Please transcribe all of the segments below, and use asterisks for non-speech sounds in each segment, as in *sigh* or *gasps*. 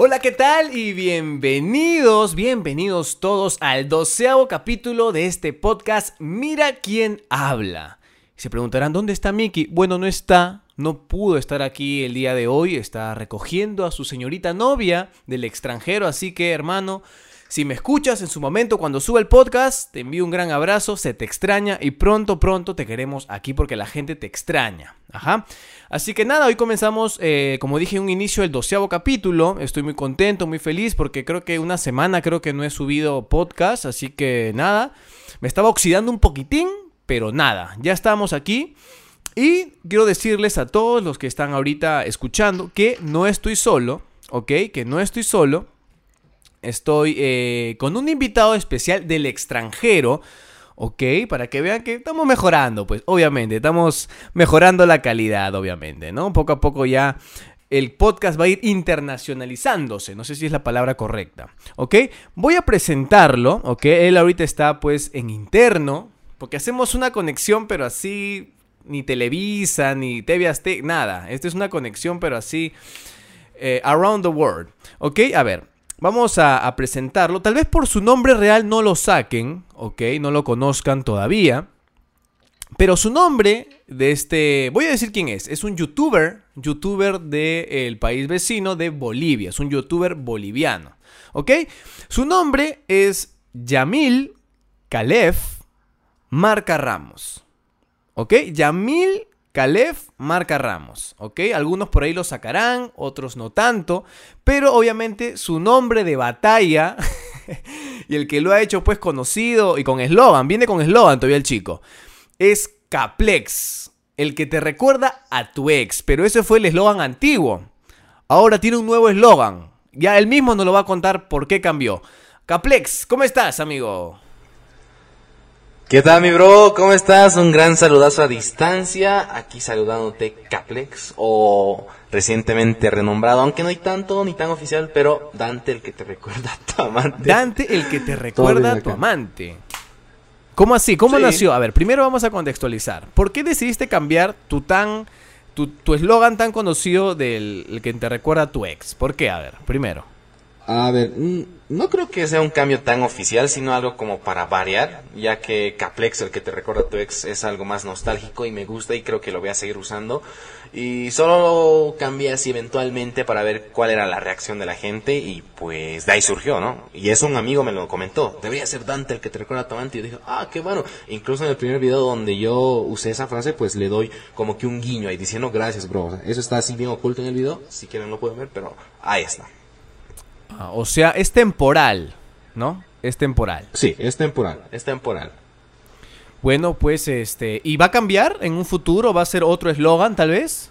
Hola, ¿qué tal? Y bienvenidos, bienvenidos todos al doceavo capítulo de este podcast Mira quién habla. Se preguntarán, ¿dónde está Mickey? Bueno, no está, no pudo estar aquí el día de hoy, está recogiendo a su señorita novia del extranjero, así que hermano, si me escuchas en su momento cuando sube el podcast, te envío un gran abrazo, se te extraña y pronto, pronto te queremos aquí porque la gente te extraña. Ajá. Así que nada, hoy comenzamos, eh, como dije en un inicio, el doceavo capítulo. Estoy muy contento, muy feliz porque creo que una semana creo que no he subido podcast, así que nada, me estaba oxidando un poquitín, pero nada, ya estamos aquí. Y quiero decirles a todos los que están ahorita escuchando que no estoy solo, ¿ok? Que no estoy solo Estoy eh, con un invitado especial del extranjero. ¿ok? Para que vean que estamos mejorando, pues obviamente, estamos mejorando la calidad, obviamente, ¿no? Poco a poco ya el podcast va a ir internacionalizándose, no sé si es la palabra correcta, ¿ok? Voy a presentarlo, ¿ok? Él ahorita está pues en interno, porque hacemos una conexión, pero así, ni Televisa, ni TV Azteca, nada, esta es una conexión, pero así, eh, around the world, ¿ok? A ver, Vamos a, presentarlo. Tal vez por su nombre real no lo saquen, ¿ok? No lo conozcan todavía. Pero su nombre de este... Voy a decir quién es. Es un youtuber, youtuber del país vecino de Bolivia. Es un youtuber boliviano, ¿ok? Su nombre es Yamil Calef Marca Ramos. ¿Ok? Yamil Calef marca Ramos, ¿ok? Algunos por ahí lo sacarán, otros no tanto, pero obviamente su nombre de batalla *laughs* y el que lo ha hecho pues conocido y con eslogan, viene con eslogan todavía el chico, es Caplex, el que te recuerda a tu ex, pero ese fue el eslogan antiguo. Ahora tiene un nuevo eslogan, ya él mismo nos lo va a contar por qué cambió. Caplex, ¿cómo estás, amigo? ¿Qué tal mi bro? ¿Cómo estás? Un gran saludazo a distancia. Aquí saludándote Caplex o recientemente renombrado, aunque no hay tanto ni tan oficial, pero Dante el que te recuerda a tu amante. Dante el que te recuerda a tu amante. ¿Cómo así? ¿Cómo nació? A ver, primero vamos a contextualizar. ¿Por qué decidiste cambiar tu tan tu eslogan tan conocido del que te recuerda a tu ex? ¿Por qué? A ver, primero. A ver, mm, no creo que sea un cambio tan oficial, sino algo como para variar, ya que Caplex, el que te recuerda a tu ex, es algo más nostálgico y me gusta y creo que lo voy a seguir usando. Y solo cambié así eventualmente para ver cuál era la reacción de la gente y pues de ahí surgió, ¿no? Y eso un amigo me lo comentó, debería ser Dante el que te recuerda a tu amante. Y yo dije, ah, qué bueno. Incluso en el primer video donde yo usé esa frase, pues le doy como que un guiño ahí diciendo gracias, bro. eso está así bien oculto en el video, si quieren lo pueden ver, pero ahí está. Ah, o sea, es temporal, ¿no? Es temporal. Sí, es temporal, es temporal. Bueno, pues este, ¿y va a cambiar en un futuro? ¿Va a ser otro eslogan tal vez?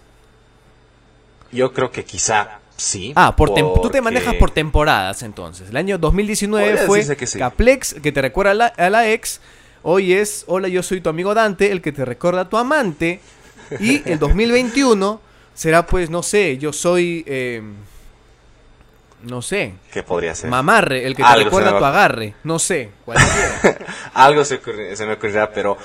Yo creo que quizá sí. Ah, por tú te manejas por temporadas entonces. El año 2019 fue que Caplex, que te recuerda a la, a la, ex. Hoy es Hola, yo soy tu amigo Dante, el que te recuerda a tu amante. Y el 2021 será pues, no sé, yo soy... Eh, no sé. ¿Qué podría ser? Mamarre, el que te recuerda tu agarre. No sé, *laughs* algo se, me ocurrirá, pero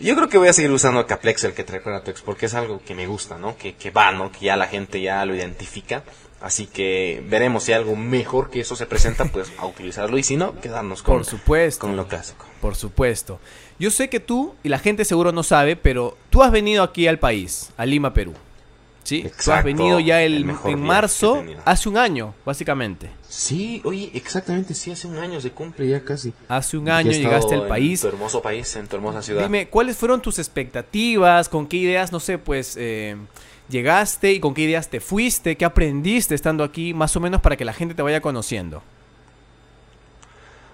yo creo que voy a seguir usando Caplex, el que te recuerda tu ex, porque es algo que me gusta, ¿no? Que, que va, ¿no? Que ya la gente ya lo identifica. Así que veremos si algo mejor que eso se presenta, pues a utilizarlo. Y si no, quedarnos con, Por supuesto. con lo clásico. Por supuesto. Yo sé que tú, y la gente seguro no sabe, pero tú has venido aquí al país, a Lima, Perú. Sí, tú has venido ya el, en marzo, hace un año, básicamente. Sí, oye, exactamente, sí, hace un año se cumple ya casi. Hace un año llegaste al país. En tu hermoso país, en tu hermosa ciudad. Dime, ¿cuáles fueron tus expectativas? ¿Con qué ideas, no sé, pues, eh, llegaste y con qué ideas te fuiste? ¿Qué aprendiste estando aquí, más o menos para que la gente te vaya conociendo?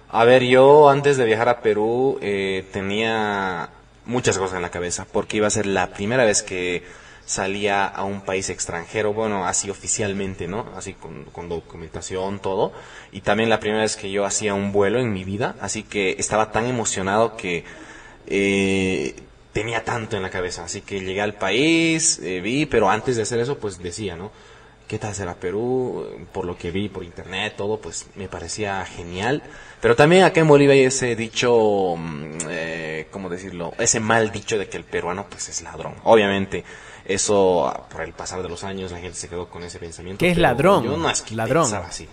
A ver, yo antes de viajar a Perú eh, tenía muchas cosas en la cabeza, porque iba a ser la primera vez que salía a un país extranjero, bueno, así oficialmente, ¿no? Así con, documentación, todo. Y también la primera vez que yo hacía un vuelo en mi vida, así que estaba tan emocionado que eh, tenía tanto en la cabeza. Así que llegué al país, eh, vi, pero antes de hacer eso, pues decía, ¿no? ¿Qué tal será Perú? Por lo que vi por internet, todo, pues me parecía genial. Pero también acá en Bolivia hay ese dicho, mm, eh, ¿cómo decirlo? Ese mal dicho de que el peruano, pues es ladrón. Obviamente Eso, por el pasar de los años, la gente se quedó con ese pensamiento. Que es ladrón, Yo no es que ladrón. pensaba así.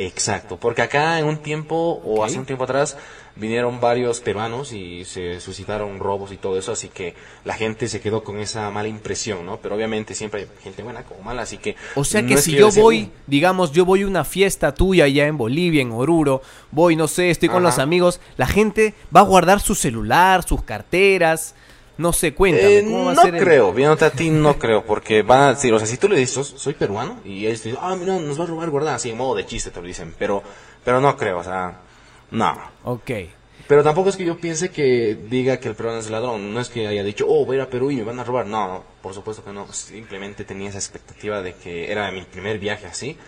Exacto, porque acá en un tiempo, o hace un tiempo atrás, vinieron varios peruanos y se suscitaron robos y todo eso, así que la gente se quedó con esa mala impresión, ¿no? Pero obviamente siempre hay gente buena como mala, así que... O sea que si yo voy, "Uh, digamos, yo voy a una fiesta tuya allá en Bolivia, en Oruro, voy, no sé, estoy con Ajá. los amigos, la gente va a guardar su celular, sus carteras, no sé, cuéntame, Eh, ¿cómo va no a ser el- creo, viéndote a ti no creo, porque van a decir, o sea, si tú le dices, "Sos- soy peruano, y ellos te dicen, ah, mira, nos va a robar guardar, así en modo de chiste te lo dicen, pero, pero no creo, o sea, no. Ok. Pero tampoco es que yo piense que diga que el peruano es ladrón, no es que haya dicho, oh, voy a ir a Perú y me van a robar, no, no, por supuesto que no, simplemente tenía esa expectativa de que era mi primer viaje así.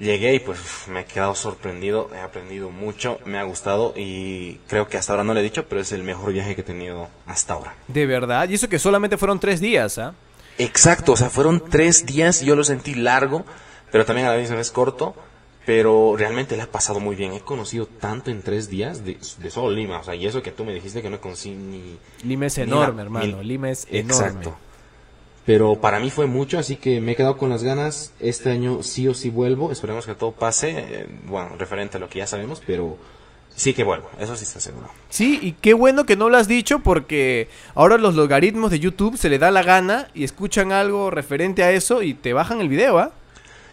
Llegué y pues me he quedado sorprendido, he aprendido mucho, me ha gustado y creo que hasta ahora no le he dicho, pero es el mejor viaje que he tenido hasta ahora. De verdad, y eso que solamente fueron tres días, ¿ah? Exacto, o sea, fueron tres días, yo lo sentí largo, pero también a la misma vez corto, pero realmente le ha pasado muy bien. He conocido tanto en tres días de, de solo Lima, o sea, y eso que tú me dijiste que no conocí ni... Lima es ni enorme, la- hermano, ni- Lima es enorme. Exacto. Pero para mí fue mucho, así que me he quedado con las ganas. Este año sí o sí vuelvo, esperemos que todo pase, eh, bueno, referente a lo que ya sabemos, pero sí que vuelvo, eso sí está seguro. Sí, y qué bueno que no lo has dicho porque ahora los logaritmos de YouTube se le da la gana y escuchan algo referente a eso y te bajan el video, ¿ah?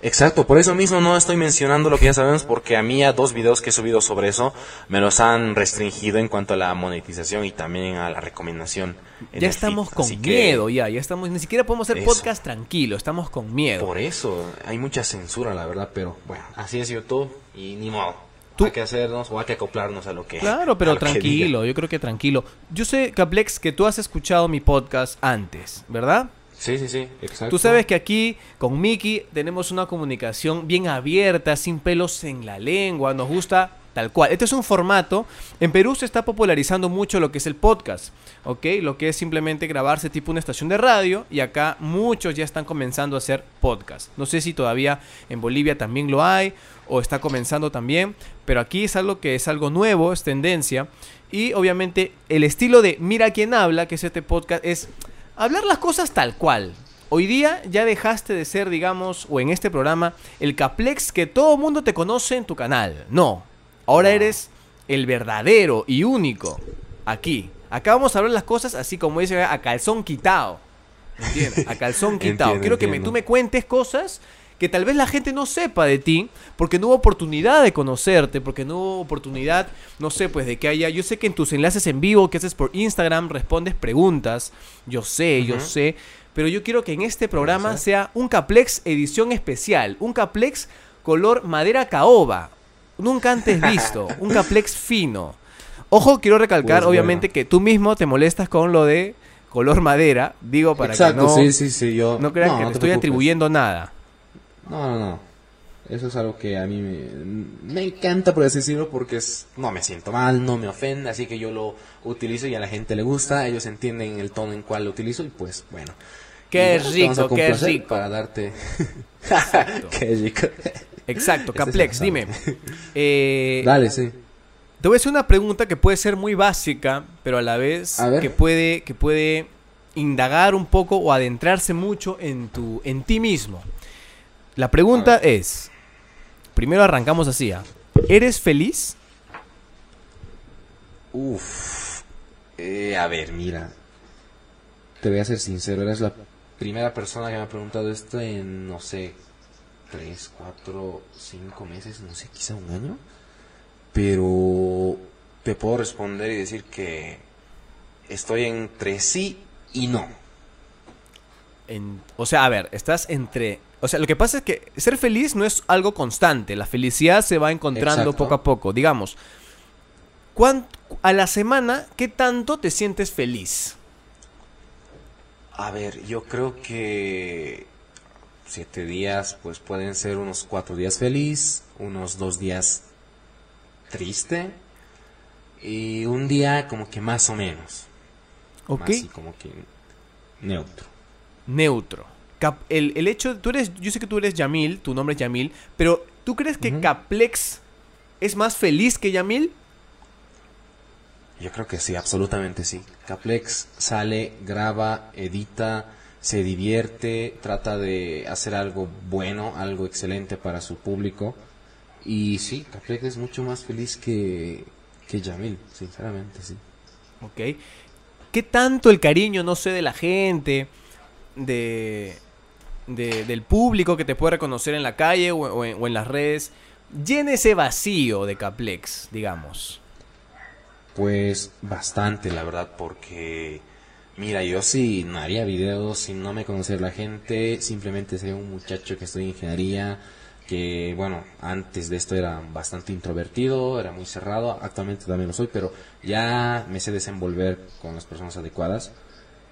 Exacto, por eso mismo no estoy mencionando lo que ya sabemos porque a mí a dos videos que he subido sobre eso me los han restringido en cuanto a la monetización y también a la recomendación. en Ya estamos feed, con miedo, ya, ya estamos, ni siquiera podemos hacer Eso. podcast tranquilo, estamos con miedo. Por eso hay mucha censura, la verdad, pero bueno, así es YouTube y ni modo. Tú- Hay que hacernos o hay que acoplarnos a lo que Claro, pero tranquilo, yo creo que tranquilo. Yo sé, Caplex, que tú has escuchado mi podcast antes, ¿verdad? Sí, sí, sí, exacto. Tú sabes que aquí con Miki tenemos una comunicación bien abierta, sin pelos en la lengua, nos gusta tal cual. Este es un formato, en Perú se está popularizando mucho lo que es el podcast, ¿ok? Lo que es simplemente grabarse tipo una estación de radio y acá muchos ya están comenzando a hacer podcast. No sé si todavía en Bolivia también lo hay o está comenzando también, pero aquí es algo que es algo nuevo, es tendencia y obviamente el estilo de Mira quién habla, que es este podcast, es hablar las cosas tal cual. Hoy día ya dejaste de ser, digamos, o en este programa, el caplex que todo mundo te conoce en tu canal. No, ahora eres el verdadero y único. Aquí. Acá vamos a hablar las cosas así como dice, a calzón quitado. ¿Entiendes? A calzón quitado. *laughs* Entiendo, Quiero que me- entiendo. tú me cuentes cosas que tal vez la gente no sepa de ti, porque no hubo oportunidad de conocerte, porque no hubo oportunidad, no sé, pues de que haya, yo sé que en tus enlaces en vivo que haces por Instagram respondes preguntas, yo sé, yo sé, pero yo quiero que en este programa sea un Caplex edición especial, un Caplex color madera caoba, nunca antes visto, *laughs* un Caplex fino. Ojo, quiero recalcar, Pues, obviamente, bueno. que tú mismo te molestas con lo de color madera, digo para Exacto, que no, sí, sí, sí, yo... no crean que no te te estoy preocupes. atribuyendo nada. No, no, no. Eso es algo que a mí me, me encanta, por así decirlo, porque es, no me siento mal, no me ofende, así que yo lo utilizo y a la gente le gusta, ellos entienden el tono en cual lo utilizo y pues bueno. Qué rico, qué rico. Para darte... *laughs* qué rico. Exacto, Este es Caplex, dime. *laughs* eh, Dale, sí. Te voy a hacer una pregunta que puede ser muy básica, pero a la vez A que puede, que puede indagar un poco o adentrarse mucho en tu, en ti mismo. La pregunta es, primero arrancamos así, ¿ah? ¿eres feliz? Uf. Eh, a ver, mira. Te voy a ser sincero, eres la primera persona que me ha preguntado esto en, no sé, tres, cuatro, cinco meses, no sé, quizá un año. Pero te puedo responder y decir que estoy entre sí y no. En- o sea, a ver, estás entre... O sea, lo que pasa es que ser feliz no es algo constante. La felicidad se va encontrando Exacto. poco a poco. Digamos, ¿cuán- a la semana, ¿qué tanto te sientes feliz? A ver, yo creo que siete días, pues pueden ser unos cuatro días feliz, unos dos días triste y un día como que más o menos. ¿Ok? Más así como que neutro. Neutro. El, el hecho, tú eres, yo sé que tú eres Yamil, tu nombre es Yamil, pero ¿tú crees que. Caplex es más feliz que Yamil? Yo creo que sí, absolutamente sí. Caplex sale, graba, edita, se divierte, trata de hacer algo bueno, algo excelente para su público. Y sí, Caplex es mucho más feliz que, que Yamil, sinceramente, sí. Ok. ¿Qué tanto el cariño, no sé, de la gente, de, de- del público que te puede reconocer en la calle o, en las redes, llena ese vacío de Caplex, digamos? Pues bastante, la verdad, porque mira, yo si no haría videos, si no me conociera la gente, simplemente sería un muchacho que estudia ingeniería, que bueno, antes de esto era bastante introvertido, era muy cerrado, actualmente también lo soy, pero ya me sé desenvolver con las personas adecuadas.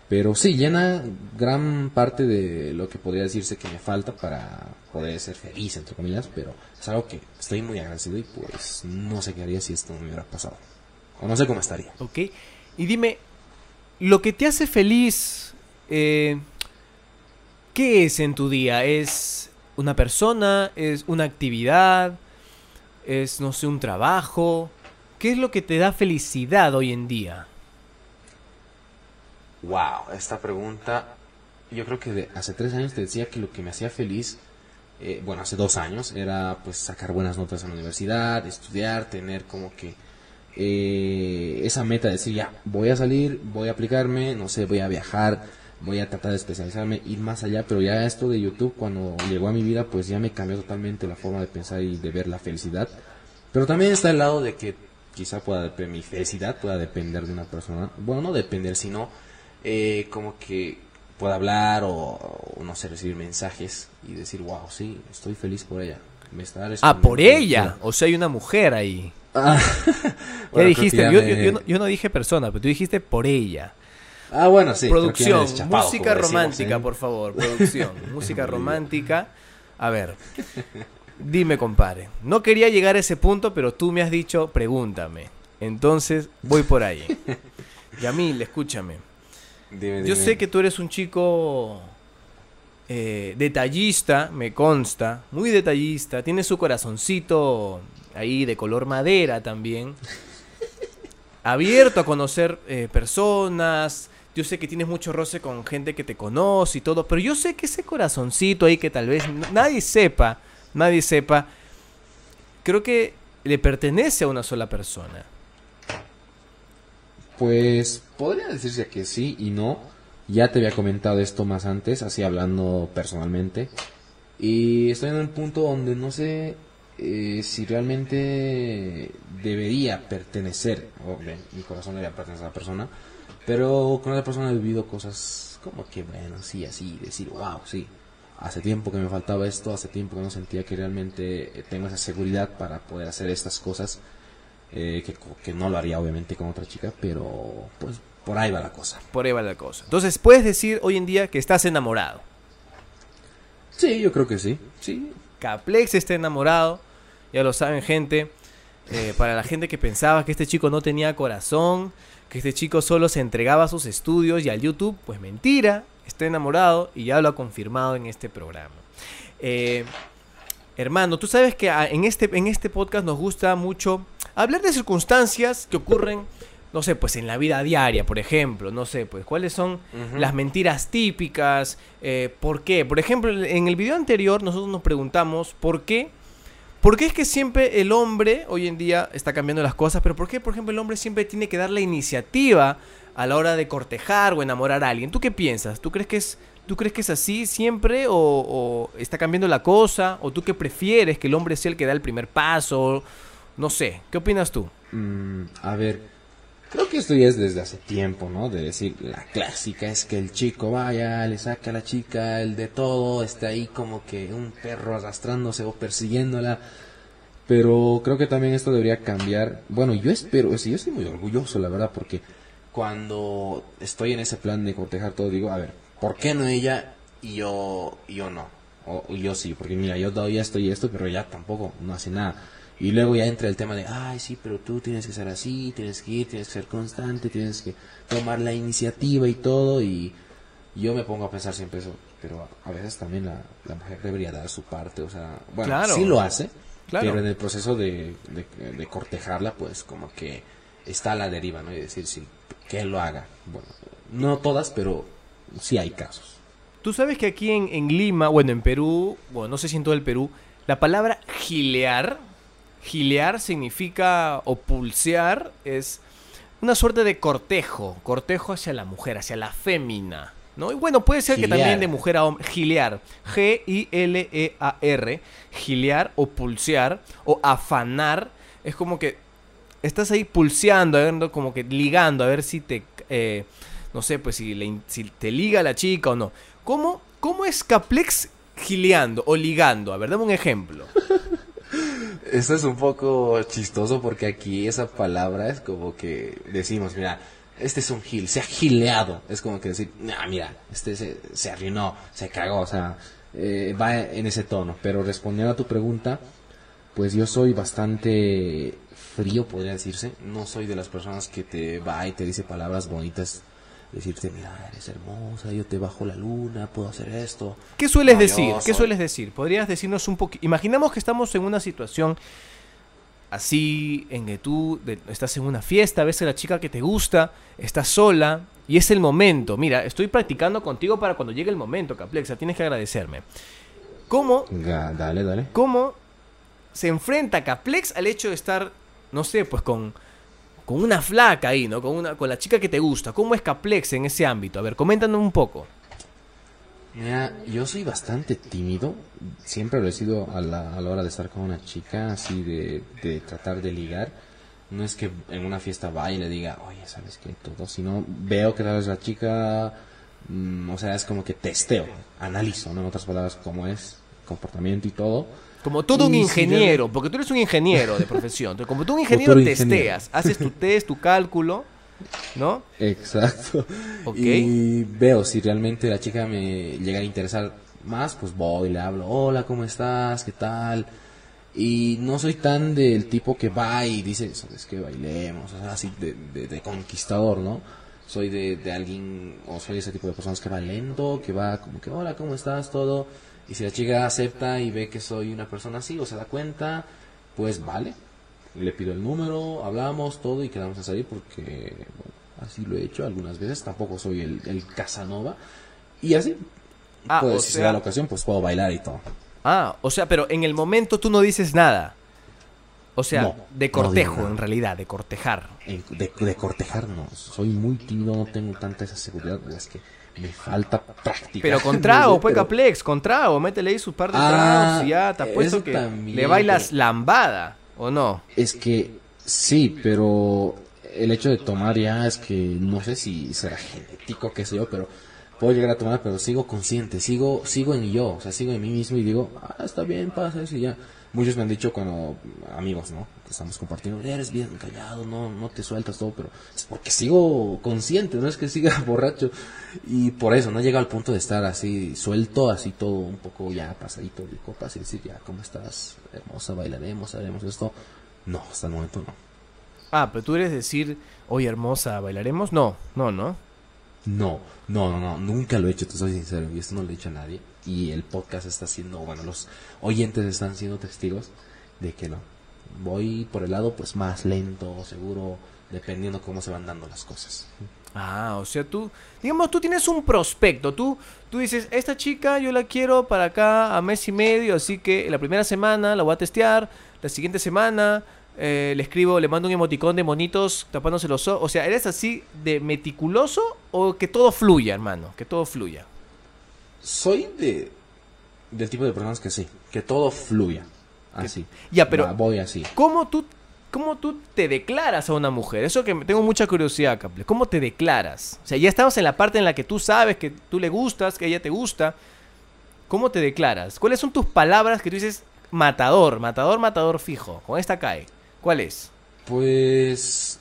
Pero sí, llena gran parte de lo que podría decirse que me falta para poder ser feliz, entre comillas, pero es algo que estoy muy agradecido y pues no sé qué haría si esto no me hubiera pasado. O no sé cómo estaría. Ok. Y dime, lo que te hace feliz, eh, ¿qué es en tu día? ¿Es una persona? ¿Es una actividad? ¿Es, no sé, un trabajo? ¿Qué es lo que te da felicidad hoy en día? Wow, esta pregunta, yo creo que de- hace tres años te decía que lo que me hacía feliz, eh, bueno, hace dos años, era pues sacar buenas notas en la universidad, estudiar, tener como que eh, esa meta de decir, ya, voy a salir, voy a aplicarme, no sé, voy a viajar, voy a tratar de especializarme, ir más allá, pero ya esto de YouTube cuando llegó a mi vida, pues ya me cambió totalmente la forma de pensar y de ver la felicidad. Pero también está el lado de que quizá pueda mi felicidad pueda depender de una persona. Bueno, no depender, sino eh, como que pueda hablar o, o, no sé, recibir mensajes y decir, wow, sí, estoy feliz por ella. Me está Ah, por ella. O sea, hay una mujer ahí. Ah, ¿Qué *laughs* dijiste? Yo, que ya yo- me- yo no, yo no dije persona, pero tú dijiste por ella. Ah, bueno, sí. Producción, música decimos, romántica, ¿eh? por favor. *laughs* Producción, música romántica. A ver, dime, compadre. No quería llegar a ese punto, pero tú me has dicho, pregúntame. Entonces, voy por ahí. *laughs* Yamil, escúchame. Dime, Yo sé que tú eres un chico eh, detallista, me consta, muy detallista. Tiene su corazoncito ahí de color madera también. *laughs* Abierto a conocer eh, personas. Yo sé que tienes mucho roce con gente que te conoce y todo, pero yo sé que ese corazoncito ahí que tal vez nadie sepa, nadie sepa, creo que le pertenece a una sola persona. Pues podría decirse que sí y no. Ya te había comentado esto más antes, así hablando personalmente. Y estoy en un punto donde no sé eh, si realmente debería pertenecer. o mi corazón debería pertenecer a la persona. Pero con esa persona he vivido cosas como que, bueno, sí, así, decir, wow, sí. Hace tiempo que me faltaba esto, hace tiempo que no sentía que realmente eh, tengo esa seguridad para poder hacer estas cosas. Eh, que, que no lo haría obviamente con otra chica, pero pues por ahí va la cosa. Por ahí va la cosa. Entonces, puedes decir hoy en día que estás enamorado. Sí, yo creo que sí. Sí, Caplex está enamorado. Ya lo saben, gente. Eh, para la gente que pensaba que este chico no tenía corazón, que este chico solo se entregaba a sus estudios y al YouTube, pues mentira. Está enamorado y ya lo ha confirmado en este programa. Eh, hermano, tú sabes que en este, en este podcast nos gusta mucho hablar de circunstancias que ocurren, no sé, pues en la vida diaria, por ejemplo. No sé, pues cuáles son las mentiras típicas, eh, ¿por qué? Por ejemplo, en el video anterior nosotros nos preguntamos por qué, por qué es que siempre el hombre, hoy en día está cambiando las cosas, pero por qué, por ejemplo, el hombre siempre tiene que dar la iniciativa a la hora de cortejar o enamorar a alguien. ¿Tú qué piensas? ¿Tú crees que es, tú crees que es así siempre o, o está cambiando la cosa? ¿O tú qué prefieres que el hombre sea el que da el primer paso? No sé, ¿qué opinas tú? Mm, a ver, creo que esto ya es desde hace tiempo, ¿no? De decir, la clásica es que el chico vaya, le saca a la chica el de todo, está ahí como que un perro arrastrándose o persiguiéndola. Pero creo que también esto debería cambiar. Bueno, yo espero, sí, yo estoy muy orgulloso, la verdad, porque cuando estoy en ese plan de cortejar todo, digo, a ver, ¿por qué no ella y yo, yo no? O yo sí, porque mira, yo todavía estoy esto, pero ella tampoco, no hace nada. Y luego ya entra el tema de, ay, sí, pero tú tienes que ser así, tienes que ir, tienes que ser constante, tienes que tomar la iniciativa y todo. Y yo me pongo a pensar siempre eso, pero a veces también la, la mujer debería dar su parte, o sea, bueno, Claro. sí lo hace, Claro. pero en el proceso de, de, de cortejarla, pues como que está a la deriva, ¿no? Y decir, sí, que él lo haga. Bueno, no todas, pero sí hay casos. tú sabes que aquí en, en Lima, bueno, en Perú, bueno, no sé si en todo el Perú, la palabra gilear, gilear significa o pulsear, es una suerte de cortejo, cortejo hacia la mujer, hacia la fémina. ¿No? Y bueno, puede ser que también de mujer a hombre, gilear, G-I-L-E-A-R, gilear o pulsear o afanar, es como que estás ahí pulseando, como que ligando, a ver si te, eh, no sé, pues si, le si te liga la chica o no. ¿Cómo, cómo es Caplex gileando o ligando? A ver, dame un ejemplo. *laughs* Esto es un poco chistoso porque aquí esa palabra es como que decimos, mira, este es un gil, se ha gileado. Es como que decir, mira, este se, se arruinó, se cagó, o sea, eh, va en ese tono. Pero respondiendo a tu pregunta, pues yo soy bastante frío, podría decirse. No soy de las personas que te va y te dice palabras bonitas. Decirte, mira, eres hermosa, yo te bajo la luna, puedo hacer esto. ¿Qué sueles No, decir? ¿Qué sueles decir? ¿Podrías decirnos un poquito? Imaginamos que estamos en una situación así, en que tú de- estás en una fiesta, ves a la chica que te gusta, estás sola y es el momento. Mira, estoy practicando contigo para cuando llegue el momento, Caplexa, tienes que agradecerme. ¿Cómo, Dale, dale. cómo se enfrenta Caplex al hecho de estar, no sé, pues con, con una flaca ahí, ¿no? Con, una, con la chica que te gusta. ¿Cómo es Caplex en ese ámbito? A ver, coméntanos un poco. Mira, yo soy bastante tímido, siempre lo he sido a la, a la hora de estar con una chica, así de, tratar de ligar. No es que en una fiesta vaya y le diga, oye, ¿sabes qué? Todo, sino veo que vez la chica, mm, o sea, es como que testeo, analizo, ¿no? En otras palabras, cómo es, comportamiento y todo. Como todo un ingeniero, porque tú eres un ingeniero de profesión. Entonces, como tú un ingeniero testeas, haces tu test, tu cálculo, ¿no? Exacto. Y veo si realmente la chica me llega a interesar más, pues voy, le hablo, hola, ¿cómo estás? ¿Qué tal? Y no soy tan del tipo que va y dice, ¿sabes qué? Bailemos, o sea, así de, de- de conquistador, ¿no? Soy de, de alguien, o soy ese tipo de personas que va lento, que va como que, hola, ¿cómo estás? Todo. Y si la chica acepta y ve que soy una persona así, o se da cuenta, pues vale. Le pido el número, hablamos, todo y quedamos a salir porque, bueno, así lo he hecho algunas veces. Tampoco soy el, el Casanova. Y así, Ah, pues, si se da la ocasión, pues puedo bailar y todo. Ah, o sea, pero en el momento tú no dices nada. O sea, No, de cortejo, en realidad, de cortejar. En- de, de cortejar no, soy muy tímido, no tengo tanta esa seguridad, es que me falta práctica. Pero con *laughs* No trago, sé, pues, pero- Caplex, con trago, métele ahí su par de Ah, tragos y ya te apuesto que también, le bailas pero- lambada, ¿o no? Es que sí, pero el hecho de tomar ya es que no sé si será genético, qué sé yo, pero puedo llegar a tomar, pero sigo consciente, sigo sigo en yo, o sea, sigo en mí mismo y digo, ah, está bien, pasa eso y ya. Muchos me han dicho cuando, amigos, ¿no? Que estamos compartiendo, eres bien callado, no, no te sueltas todo, pero es porque sigo consciente, no es que *laughs* siga borracho. Y por eso, no llega al punto de estar así suelto, así todo un poco ya pasadito de copas y decir, ya, ¿cómo estás? Hermosa, bailaremos, haremos esto. No, hasta el momento no. Ah, pero tú eres decir, oye hermosa, ¿bailaremos? No, no, no. No, no, no, no, nunca lo he hecho, te soy sincero, y esto no lo he dicho a nadie. Y el podcast está siendo, bueno, los oyentes están siendo testigos de que no. Voy por el lado, pues más lento, seguro, dependiendo cómo se van dando las cosas. Ah, o sea, tú, digamos, tú tienes un prospecto, tú, tú dices, esta chica yo la quiero para acá a mes y medio, así que la primera semana la voy a testear, la siguiente semana eh, le escribo, le mando un emoticón de monitos tapándose los ojos, o sea, ¿eres así de meticuloso o que todo fluya, hermano? Que todo fluya. Soy de del tipo de personas que sí, que todo fluya. Así. Ya, pero- voy así. ¿Cómo tú, ¿Cómo tú te declaras a una mujer? Eso que tengo mucha curiosidad, Caple. ¿Cómo te declaras? O sea, ya estamos en la parte en la que tú sabes que tú le gustas, que ella te gusta. ¿Cómo te declaras? ¿Cuáles son tus palabras que tú dices matador, matador, matador fijo? Con esta cae. ¿Cuál es? Pues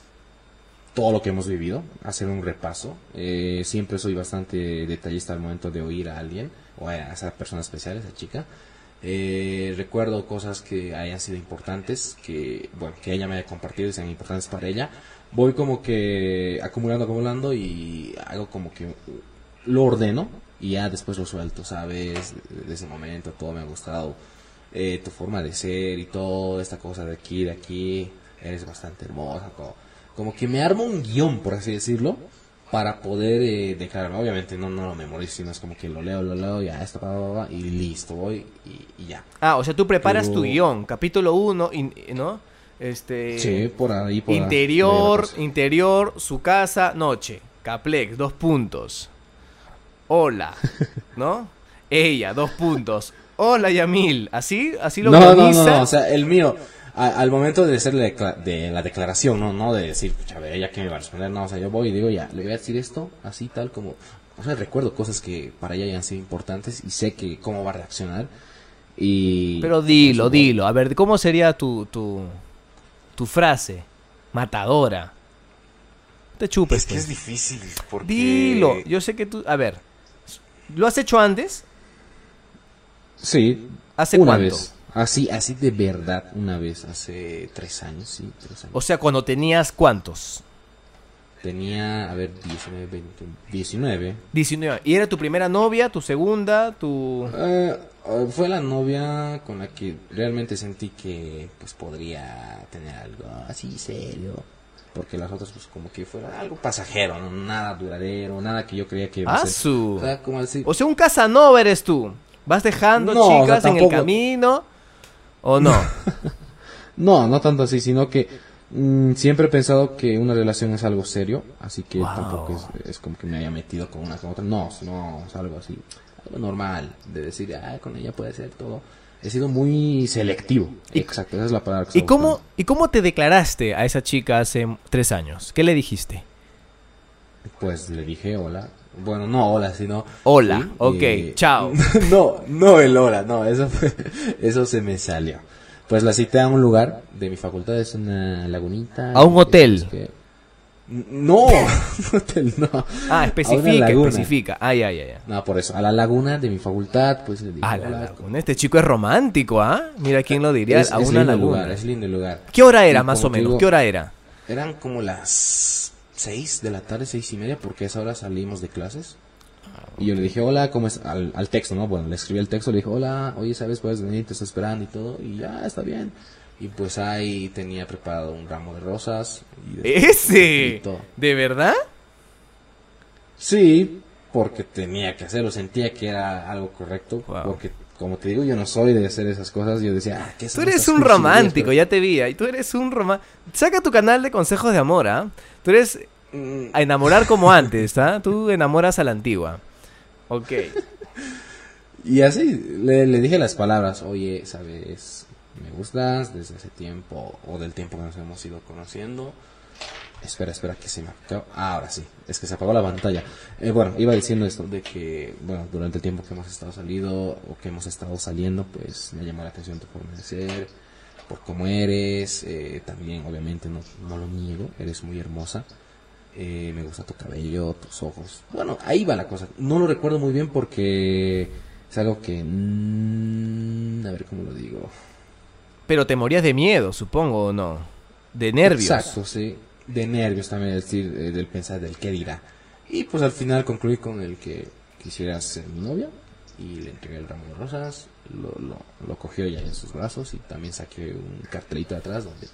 todo lo que hemos vivido, hacer un repaso. Eh, siempre soy bastante detallista al momento de oír a alguien o a esa persona especial, esa chica. Eh, recuerdo cosas que hayan sido importantes, que bueno, que ella me haya compartido y sean importantes para ella. Voy como que acumulando, acumulando y hago como que lo ordeno y ya después lo suelto, ¿sabes? Desde ese momento todo me ha gustado. Eh, tu forma de ser y todo, esta cosa de aquí, de aquí, eres bastante hermosa. Como, como que me armo un guion, por así decirlo, para poder eh, declararme. Obviamente no, no lo memorizo, sino es como que lo leo, lo leo, ya esto, pa, pa, pa, y listo, voy y, y ya. Ah, o sea, tú preparas Pero- tu guion, capítulo 1, ¿no? Este... Sí, por ahí, por Interior, ahí interior, su casa, noche. Caplex, dos puntos. Hola, *laughs* ¿no? Ella, dos puntos. Hola, Yamil. ¿Así? ¿Así lo no, no, no, o sea, el mío, a- al momento de hacer la, de la declaración, no, no de decir, pucha, a ver, ella que me va a responder, no, o sea, yo voy y digo, ya, le voy a decir esto, así, tal, como, o sea, recuerdo cosas que para ella hayan sido importantes y sé que cómo va a reaccionar y... Pero dilo, dilo. A ver, ¿cómo sería tu, tu, tu frase? Matadora. Te chupes. Es que pues. es difícil, porque... Dilo. Yo sé que tú... A ver. ¿Lo has hecho antes? Sí, ¿Hace una cuánto? vez. Así, así de verdad, una vez, hace tres años, sí, tres años. O sea, cuando tenías cuántos? Tenía, a ver, 19, 20, 19. 19. ¿Y era tu primera novia, tu segunda, tu... Eh, eh, fue la novia con la que realmente sentí que pues podría tener algo así serio. Porque las otras pues como que fuera algo pasajero, ¿no? nada duradero, nada que yo creía que iba a ¡Ah, ser. O sea, como decir, O sea, un Casanova eres tú. ¿Vas dejando No, o sea, chicas en el camino? ¿O no? *laughs* No, no tanto así, sino que mm, siempre he pensado que una relación es algo serio, así que Wow. tampoco es, es como que me haya metido con una con otra. No, no, es algo así, algo normal, de decir, ah, con ella puede ser todo. He sido muy selectivo. Y- Exacto, esa es la palabra que ¿Y cómo, buscando. ¿Y cómo te declaraste a esa chica hace tres años? ¿Qué le dijiste? Pues le dije hola. Bueno, no hola, sino... Hola, sí, ok, eh, chao. *laughs* no, no el hola, no, eso fue, *laughs* eso se me salió. Pues la cité a un lugar de mi facultad, es una lagunita. ¿A un hotel? es que- No, *laughs* un hotel no. Ah, A especifica, especifica. Ay, ay, ay. No, por eso, a la laguna de mi facultad, pues le dije Ah, la laguna. Este chico es romántico, ¿ah? Mira quién lo diría. Es, a es una lindo el laguna. lugar, es lindo el lugar. ¿Qué hora era, Y más o menos? digo, ¿Qué hora era? Eran como las seis de la tarde, seis y media, porque a esa hora salimos de clases. Y yo le dije, hola, ¿cómo es? Al, al texto, ¿no? Bueno, le escribí el texto, le dije, hola, oye, ¿sabes? Puedes venir, te estoy esperando y todo. Y ya, está bien. Y pues ahí tenía preparado un ramo de rosas. y un ¡Ese! ¿De verdad? Sí, porque tenía que hacerlo, sentía que era algo correcto. Wow. Porque, como te digo, yo no soy de hacer esas cosas. Yo decía, ah, ¿qué Tú eres un romántico, Pero- ya te vi. Y tú eres un romántico. Saca tu canal de consejos de amor, ¿ah? Tú eres a enamorar como antes, ¿ah? Tú enamoras a la antigua. Ok. Y así le, dije las palabras, oye, sabes, me gustas desde hace tiempo o del tiempo que nos hemos ido conociendo. Espera, espera, que se me acabó. Ah, ahora sí, es que se apagó la pantalla. Eh, bueno, iba diciendo esto de que, bueno, durante el tiempo que hemos estado salido o que hemos estado saliendo, pues me llamó la atención tu forma de ser, por cómo eres, eh, también obviamente no, no lo niego, eres muy hermosa. Eh, me gusta tu cabello, tus ojos. Bueno, ahí va la cosa. No lo recuerdo muy bien porque es algo que... mm, a ver cómo lo digo. Pero te morías de miedo, supongo, ¿o no? De nervios. Exacto, sí. De nervios también, es decir, eh, del pensar del qué dirá. Y pues al final concluí con el que quisiera ser mi novia y le entregué el ramo de rosas, lo, lo, lo cogió ya en sus brazos y también saqué un cartelito de atrás donde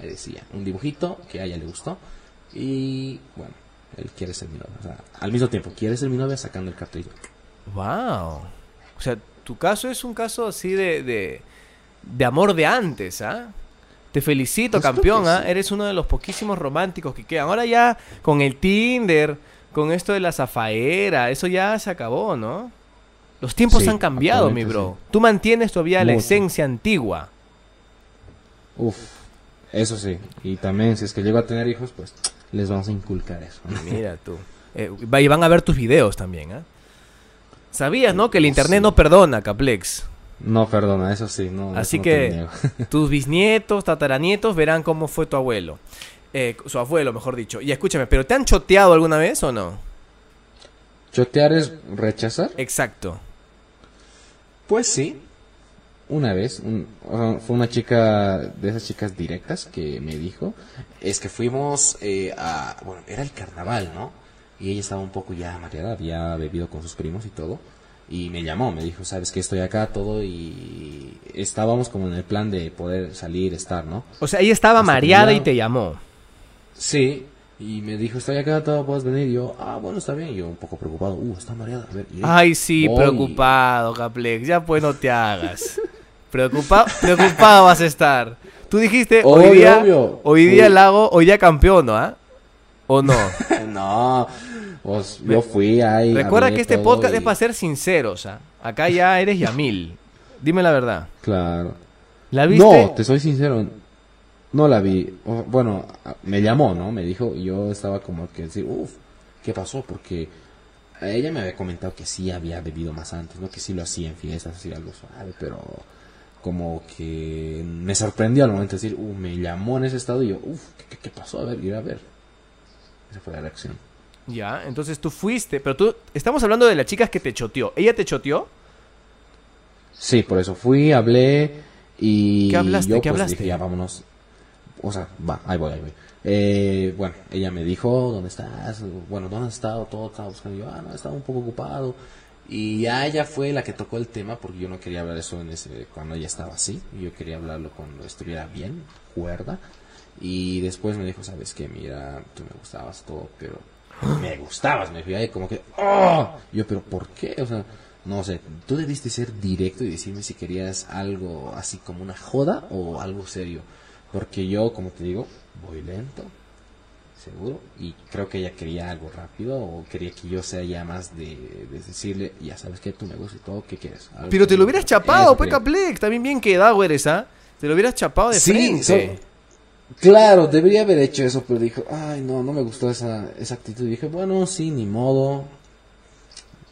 ahí decía un dibujito que a ella le gustó y bueno, él quiere ser mi novia. O sea, al mismo tiempo, quiere ser mi novia sacando el cartelito. Wow. O sea, tu caso es un caso así de, de, de amor de antes, ¿ah? Te felicito, campeón, ¿ah? Eres uno de los poquísimos románticos que quedan. Ahora ya con el Tinder, con esto de la zafaera, eso ya se acabó, ¿no? Los tiempos Sí, han cambiado, mi bro. Tú mantienes todavía la esencia antigua. Uf, eso sí. Y también si es que llego a tener hijos, pues les vamos a inculcar eso. Mira tú. Eh, y van a ver tus videos también, ¿ah? Sabías, ¿no? Que el internet Sí. no perdona, Caplex. No, perdona, eso sí, no. Así no que-. *laughs* Tus bisnietos, tataranietos verán cómo fue tu abuelo. Eh, su abuelo, mejor dicho. Y escúchame, ¿pero te han choteado alguna vez o no? ¿Chotear es rechazar? Exacto. Pues sí. Una vez, un- fue una chica de esas chicas directas que me dijo, es que fuimos eh, a, bueno, era el carnaval, ¿no? Y ella estaba un poco ya mareada, había bebido con sus primos y todo, y me llamó, me dijo, sabes que estoy acá, todo, y estábamos como en el plan de poder salir, estar, ¿no? O sea, ella estaba Hasta mareada y te llamó. Sí, Y me dijo, estoy acá, todo puedes venir. Y yo, ah, bueno, está bien. Y yo un poco preocupado, uh, está mareada. A ver, y- Ay, sí, voy. preocupado, Caplex. Ya pues no te hagas. *laughs* Preocupado, preocupado vas a estar. Tú dijiste, hoy día, obvio. hoy día el lago, hoy día campeón, ¿no? ah? ¿O no? *laughs* no, pues yo fui ahí. Recuerda que este podcast y- es para ser sinceros, ¿ah? Acá ya eres Yamil. Dime la verdad. Claro. ¿La viste? No, te soy sincero. No la vi. Bueno, me llamó, ¿no? Me dijo, y yo estaba como que decir, uff, ¿qué pasó? Porque ella me había comentado que sí había bebido más antes, ¿no? Que sí lo hacía en fiestas, así algo suave, pero como que me sorprendió al momento de decir, uh, me llamó en ese estado y yo, uff, ¿qué, pasó? A ver, ir a ver. Esa fue la reacción. Ya, entonces tú fuiste, pero tú, estamos hablando de las chicas que te choteó. ¿Ella te choteó? Sí, por eso fui, hablé y ¿Qué hablaste? yo ¿Qué pues hablaste? dije, ya vámonos. O sea, va, ahí voy, ahí voy. Eh, bueno, ella me dijo, ¿dónde estás? Bueno, ¿dónde has estado? Todo estaba buscando. Y yo, ah, no, estaba un poco ocupado. Y ya ella fue la que tocó el tema porque yo no quería hablar eso en ese, cuando ella estaba así. Yo quería hablarlo cuando estuviera bien, cuerda. Y después me dijo, ¿sabes qué? Mira, tú me gustabas todo, pero *gasps* me gustabas. Me fui ahí como que, ¡oh! Yo, ¿pero por qué? O sea, no sé, tú debiste ser directo y decirme si querías algo así como una joda o algo serio. Porque yo, como te digo, voy lento, seguro. Y creo que ella quería algo rápido o quería que yo sea ya más de, de decirle, ya sabes que me gustas y todo, ¿qué quieres? Algo Pero te lo hubieras chapado, Eso pues quería. Caplex. También bien quedado eres, ¿ah? Te lo hubieras chapado de Sí, frente. so- Claro, debería haber hecho eso, pero dijo, ay, no, no me gustó esa, esa actitud. Y dije, bueno, sí, ni modo.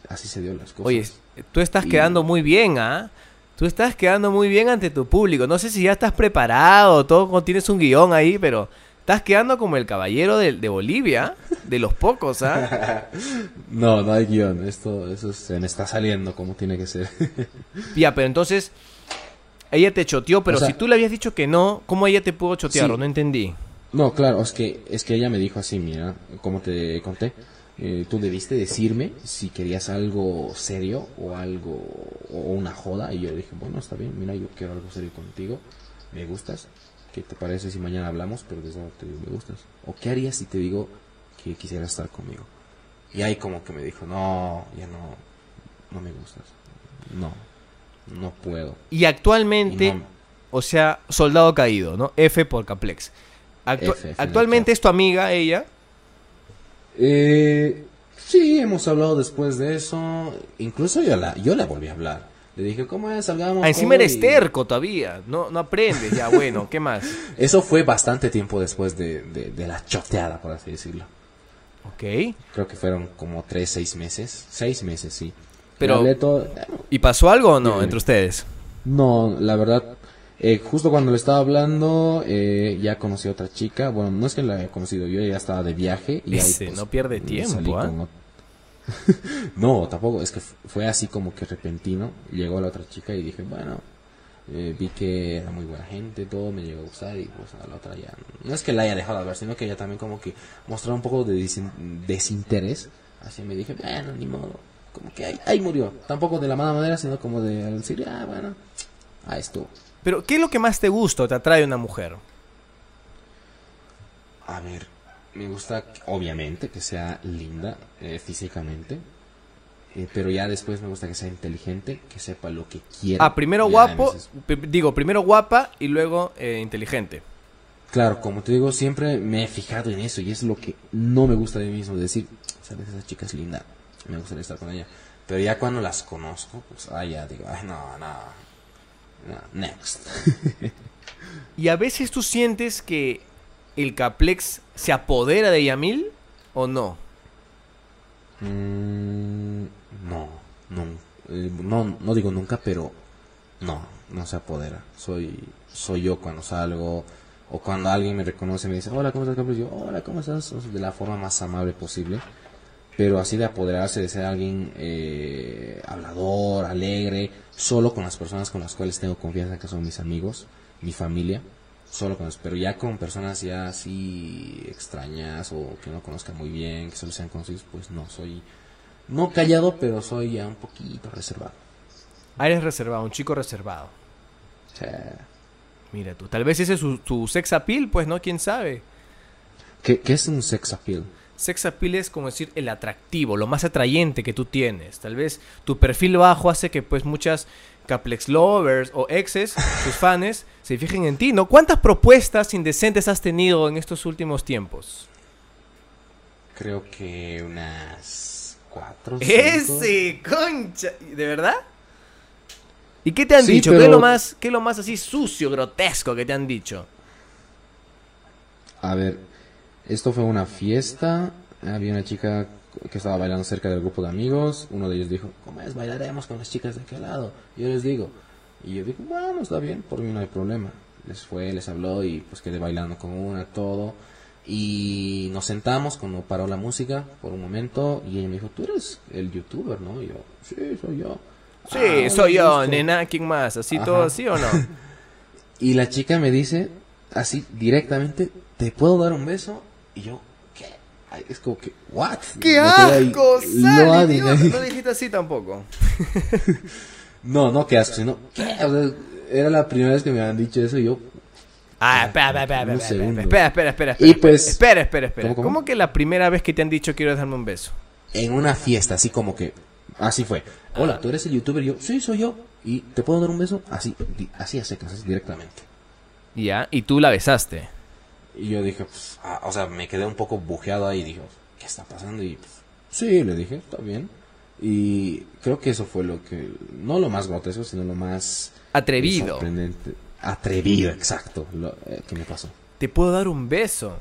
Así se dio las cosas. Oye, tú estás Y- quedando muy bien, ¿ah? Tú estás quedando muy bien ante tu público. No sé si ya estás preparado, todo tienes un guion ahí, pero estás quedando como el caballero de, de Bolivia, de los pocos, ¿ah? *laughs* No, no hay guion. Esto, eso se me está saliendo como tiene que ser. *laughs* ya, pero entonces ella te choteó, pero O sea- si tú le habías dicho que no, ¿cómo ella te pudo chotear? Sí. No entendí. no, claro, es que, es que ella me dijo así, mira, como te conté, eh, tú debiste decirme si querías algo serio o algo, o una joda. Y yo dije, bueno, está bien, mira, yo quiero algo serio contigo, me gustas. ¿Qué te parece si mañana hablamos? Pero desde ahora te digo, me gustas. ¿O qué harías si te digo que quisieras estar conmigo? Y ahí como que me dijo, no, ya no, no me gustas. No, no puedo. Y actualmente, Y no- o sea, soldado caído, ¿no? F por Caplex. Actu- F, F, actualmente es tu amiga, ella. Eh, sí, hemos hablado después de eso. Incluso yo la, yo la volví a hablar. Le dije, ¿cómo es? Salgamos. Ah, encima todo", eres y- terco todavía. No, no aprendes, ya bueno, ¿qué más? *laughs* Eso fue bastante tiempo después de, de, de la choteada, por así decirlo. Ok. Creo que fueron como tres, seis meses. Seis meses, sí. Pero- todo- ¿Y pasó algo o no entre ustedes? No, la verdad, eh, justo cuando le estaba hablando, eh, ya conocí a otra chica. Bueno, no es que la haya conocido, yo ya estaba de viaje. Y ahí, Ese no pierde salí tiempo, ¿ah? con ot- *laughs* no, tampoco, es que fu- fue así como que repentino. Llegó la otra chica y dije, bueno, eh, vi que era muy buena gente, todo me llegó a gustar y pues a la otra ya. No es que la haya dejado de ver, sino que ella también como que mostraba un poco de desin- desinterés. Así me dije, bueno, ni modo. Como que ahí, ahí murió. Tampoco de la mala manera, sino como de decir, ah, bueno, ahí estuvo. Pero, ¿qué es lo que más te gusta o te atrae una mujer? A ver, me gusta, obviamente, que sea linda eh, físicamente. eh, pero ya después me gusta que sea inteligente, que sepa lo que quiere. Ah, primero Ya, guapo, digo, primero guapa y luego eh, inteligente. Claro, como te digo, siempre me he fijado en eso y es lo que no me gusta de mí mismo. Decir, sabes, esa chica es linda, me gustaría estar con ella. Pero ya cuando las conozco, pues, ah, ya digo, ay, no, no, no, next. *laughs* ¿Y a veces tú sientes que el Caplex se apodera de Yamil o no? Mm, no, no, eh, no, no digo nunca, pero no, no se apodera. Soy, soy yo cuando salgo o cuando alguien me reconoce me dice, hola, ¿cómo estás, Carlos? Yo, hola, ¿cómo estás? De la forma más amable posible. Pero así de apoderarse de ser alguien eh, hablador, alegre, solo con las personas con las cuales tengo confianza, que son mis amigos, mi familia, solo con eso. Pero ya con personas ya así extrañas o que no conozca muy bien, que solo sean conocidos, pues no, soy no callado, pero soy ya un poquito reservado. Ah, eres reservado, un chico reservado. Sea, Mira tú, tal vez ese es su, su sex appeal, pues, ¿no? ¿Quién sabe? ¿Qué, qué es un sex appeal? Sex appeal es como decir el atractivo, lo más atrayente que tú tienes. Tal vez tu perfil bajo hace que pues muchas Caplex lovers o exes, tus fans, se fijen en ti, ¿no? ¿Cuántas propuestas indecentes has tenido en estos últimos tiempos? Creo que unas cuatro. cinco. Ese, concha, ¿de verdad? ¿Y qué te han Sí, dicho? ¿Qué, es lo más, ¿Qué es lo más así sucio, grotesco que te han dicho? A ver, esto fue una fiesta. Había una chica que estaba bailando cerca del grupo de amigos. Uno de ellos dijo, ¿cómo es? Bailaremos con las chicas de aquel lado. Y yo les digo, y yo digo, bueno, está bien, por mí no hay problema. Les fue, les habló y pues quedé bailando con una, todo. Y nos sentamos cuando paró la música por un momento y ella me dijo, tú eres el youtuber, ¿no? Y yo, sí, soy yo. Sí, "Ah, soy yo, listo". nena, ¿quién más? ¿Así Ajá. todo así o no? *laughs* Y la chica me dice, así directamente, ¿te puedo dar un beso? Y yo. Ay, es como que, ¿what? ¡Qué ahí, asco! lo ¡Sal, adiviné. idiota! *laughs* No dijiste así tampoco. *laughs* No, no, qué asco, sino, ¿qué? O sea, era la primera vez que me habían dicho eso y yo, Ah, espera, espera, espera, espera, espera, espera, espera, Y pues- espera, espera, espera. ¿Cómo, ¿Cómo, cómo? que la primera vez que te han dicho quiero darme un beso? en una fiesta, así como que, así fue. Hola, ¿tú eres el youtuber? Y yo, sí, soy yo. ¿Y te puedo dar un beso? Así, así a secas, así directamente. Ya, y tú la besaste. Y yo dije, pues, ah, o sea, me quedé un poco bujeado ahí dije, ¿qué está pasando? Y pues, sí, le dije, está bien. Y creo que eso fue lo que, no lo más grotesco, sino lo más Atrevido. sorprendente. Atrevido, exacto, lo, eh, que me pasó. Te puedo dar un beso.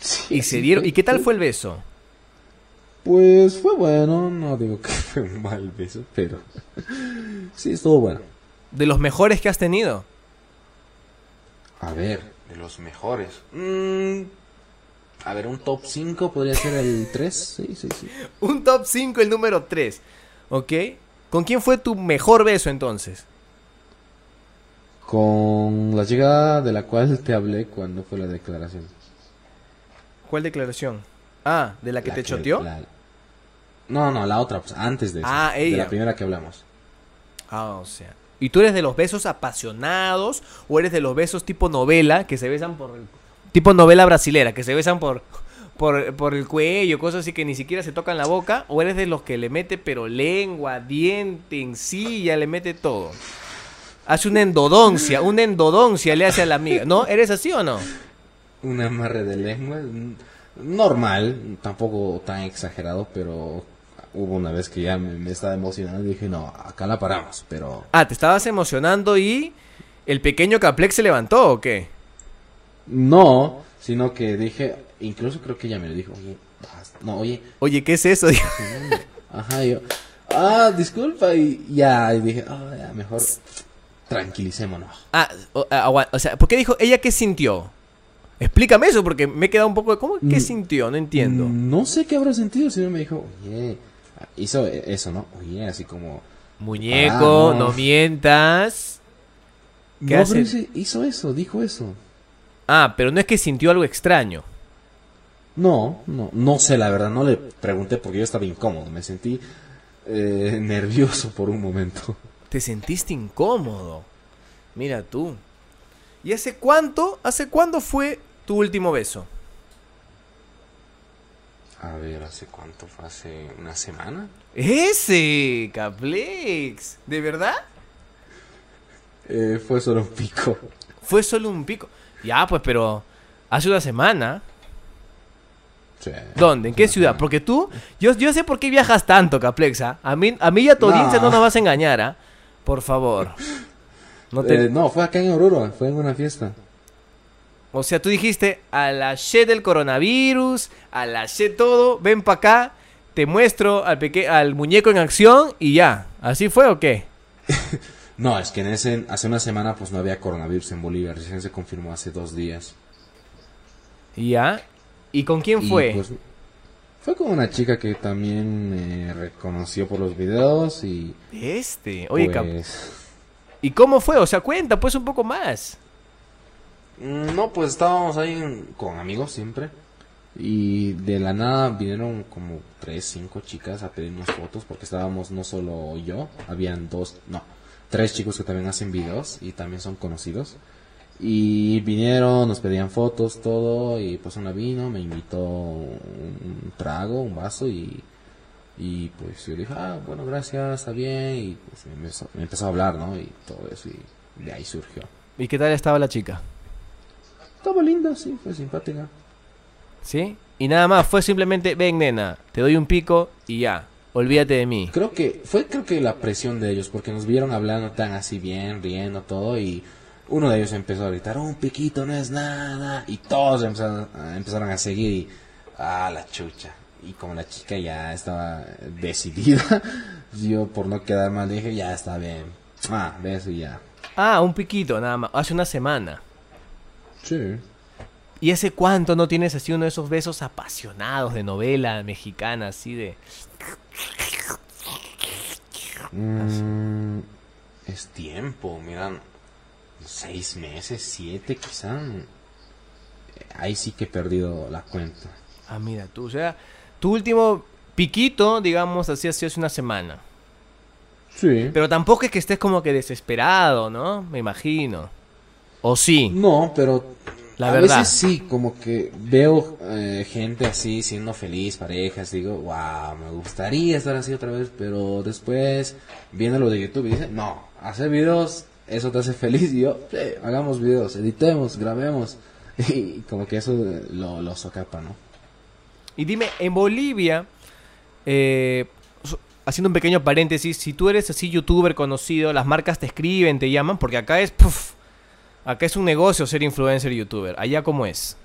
Sí, Y se dieron. ¿Y qué tal fue el beso? Pues fue bueno, no digo que *laughs* fue un mal beso, pero sí, estuvo bueno. De los mejores que has tenido. A ver, de los mejores. Mm, a ver, un top 5 podría ser el 3, sí, sí, sí. *laughs* Un top 5, el número 3. ¿Ok? ¿Con quién fue tu mejor beso entonces? Con la chica de la cual te hablé cuando fue la declaración. ¿Cuál declaración? Ah, ¿de la que La te choteó? la- No, no, la otra, pues antes de eso. Ah, De ella. la primera que hablamos. Ah, o sea. ¿Y tú eres de los besos apasionados o eres de los besos tipo novela que se besan por el... tipo novela brasilera que se besan por por, por el cuello, cosas así que ni siquiera se tocan la boca o eres de los que le mete pero lengua, diente, encilla, le mete todo? Hace una endodoncia, una endodoncia le hace a la amiga. ¿No? ¿Eres así o no? Un amarre de lengua. Normal, tampoco tan exagerado, pero hubo una vez que ya me, me estaba emocionando y dije, no, acá la paramos, pero Ah, te estabas emocionando y el pequeño Caplex se levantó o qué? no, sino que dije, incluso creo que ella me lo dijo, oye, no, oye, Oye, ¿qué es eso? ajá, yo, ah, disculpa, y ya, y dije, ah, ya, mejor tranquilicémonos. Ah, o, ah, o sea, ¿por qué dijo ella qué sintió? Explícame eso porque me he quedado un poco de ¿cómo qué Mm, sintió? No entiendo. No sé qué habrá sentido, sino me dijo, oye, hizo eso, ¿no? Oye, así como, Muñeco, Ah, no. no. mientas. ¿Qué no, hace? pero hizo- hizo eso, dijo eso. Ah, pero no es que sintió algo extraño. No, no, no sé la verdad, no le pregunté porque yo estaba incómodo, me sentí eh, *laughs* nervioso por un momento. Te sentiste incómodo. Mira tú. ¿Y hace cuánto, hace cuándo fue tu último beso? A ver, ¿hace cuánto fue? ¿Hace una semana? Ese, Caplex. ¿De verdad? Eh, fue solo un pico. Fue solo un pico. Ya, pues, pero hace una semana. Sí. ¿Dónde? ¿En qué ciudad? Porque tú, yo, yo sé por qué viajas tanto, Caplexa. A mí, a mí y a tu No. audiencia no nos vas a engañar, ¿ah? Por favor. *laughs* No te- Eh, no, fue acá en Aurora, fue en una fiesta. O sea, tú dijiste a la shit del coronavirus, a la shit todo, ven para acá, te muestro al, peque al muñeco en acción y ya. ¿Así fue o qué? *laughs* No, es que en ese, hace una semana pues no había coronavirus en Bolivia, recién se confirmó hace dos días. Y ya. ¿Y con quién Y, fue? pues, fue con una chica que también me reconoció por los videos y Este. Oye, pues... ¿y cómo fue? O sea, cuenta pues un poco más. Mm, No, pues estábamos ahí con amigos siempre. Y de la nada vinieron como tres, cinco chicas a pedirnos fotos porque estábamos no solo yo, habían dos, no, tres chicos que también hacen videos y también son conocidos. Y vinieron, nos pedían fotos, todo, y pues una vino, me invitó un trago, un vaso, y, y pues yo dije, ah, bueno, gracias, está bien, y pues me empezó, me empezó a hablar, ¿no? Y todo eso, y de ahí surgió. ¿Y qué tal estaba la chica? Estaba linda, sí, fue simpática. ¿Sí? Y nada más, fue simplemente, ven nena, te doy un pico y ya, olvídate de mí. Creo que fue creo que la presión de ellos, porque nos vieron hablando tan así bien, riendo todo, y uno de ellos empezó a gritar, un piquito no es nada, y todos empezaron, a- empezaron a seguir, y ah, la chucha. Y como la chica ya estaba decidida, *laughs* yo por no quedar mal dije, ya está bien, ah, beso y ya. Ah, un piquito nada más, hace una semana. Sí. ¿Y hace cuánto no tienes así uno de esos besos apasionados de novela mexicana, así de... Mm, es tiempo, miran, seis meses, siete quizá. Ahí sí que he perdido la cuenta. Ah, mira tú, o sea, tu último piquito, digamos, así así hace una semana. Sí. Pero tampoco es que estés como que desesperado, ¿no? Me imagino. ¿O sí? No, pero La a verdad. veces sí, como que veo eh, gente así siendo feliz, parejas, digo, wow, me gustaría estar así otra vez, pero después viendo lo de YouTube y dice, no, hacer videos, eso te hace feliz, y yo, hagamos videos, editemos, grabemos, *laughs* y como que eso eh, lo, lo socapa, ¿no? Y dime, en Bolivia, eh, haciendo un pequeño paréntesis, si tú eres así youtuber conocido, las marcas te escriben, te llaman, porque acá es, puf, acá es un negocio ser influencer youtuber. Allá cómo es.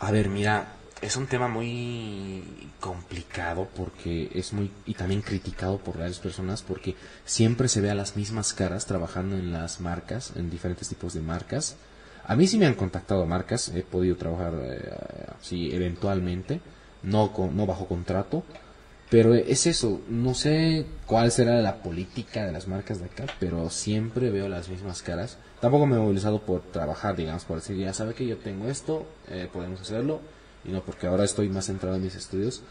A ver, mira, es un tema muy complicado porque es muy y también criticado por varias personas porque siempre se ve a las mismas caras trabajando en las marcas, en diferentes tipos de marcas. A mí sí me han contactado marcas, he podido trabajar eh, eventualmente, no con, no bajo contrato, pero es eso, no sé cuál será la política de las marcas de acá, pero siempre veo las mismas caras. Tampoco me he movilizado por trabajar, digamos, por decir, ya sabe que yo tengo esto, eh, podemos hacerlo, y no porque ahora estoy más centrado en mis estudios,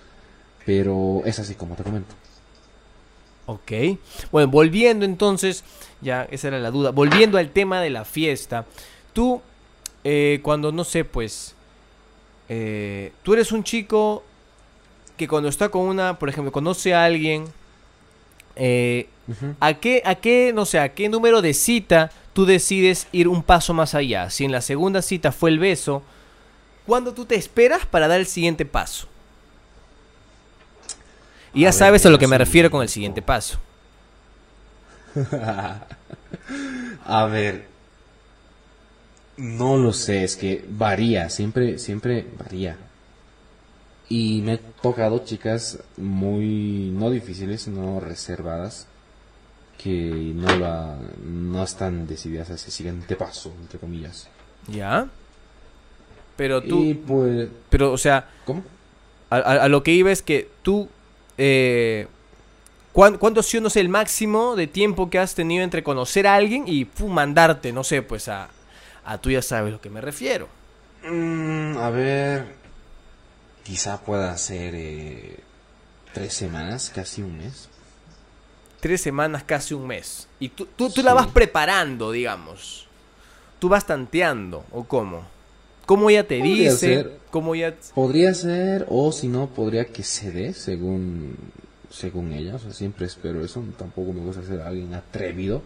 pero es así como te comento. Ok. Bueno, volviendo entonces, ya esa era la duda. Volviendo al tema de la fiesta. Tú, eh, cuando no sé, pues, eh, tú eres un chico que cuando está con una, por ejemplo, conoce a alguien, eh, ¿a qué, a qué, no sé, a qué número de cita tú decides ir un paso más allá? Si en la segunda cita fue el beso, ¿cuándo tú te esperas para dar el siguiente paso? Y ya A ver, sabes a lo que me refiero con el siguiente paso. *laughs* A ver, no lo sé, es que varía, siempre, siempre varía. Y me he tocado chicas muy, no difíciles, no reservadas, que no la, no están decididas a ese siguiente paso, entre comillas. ¿Ya? Pero tú, Y pues, pero o sea, ¿cómo? a, a- a lo que iba es que tú, eh, ¿cuán- ¿cuánto ha sido, no sé, el máximo de tiempo que has tenido entre conocer a alguien y pum, mandarte, no sé, pues a, a tú ya sabes lo que me refiero? Mm, a ver, quizá pueda ser eh, tres semanas, casi un mes. Tres semanas, casi un mes. Y tú, tú, tú la vas preparando, digamos. Tú vas tanteando, ¿o cómo? ¿Cómo ella te Podría dice? ser. ¿Cómo ella... Podría ser, o si no, podría que se dé, según, según ella. O sea, siempre espero eso. Tampoco me gusta ser alguien atrevido.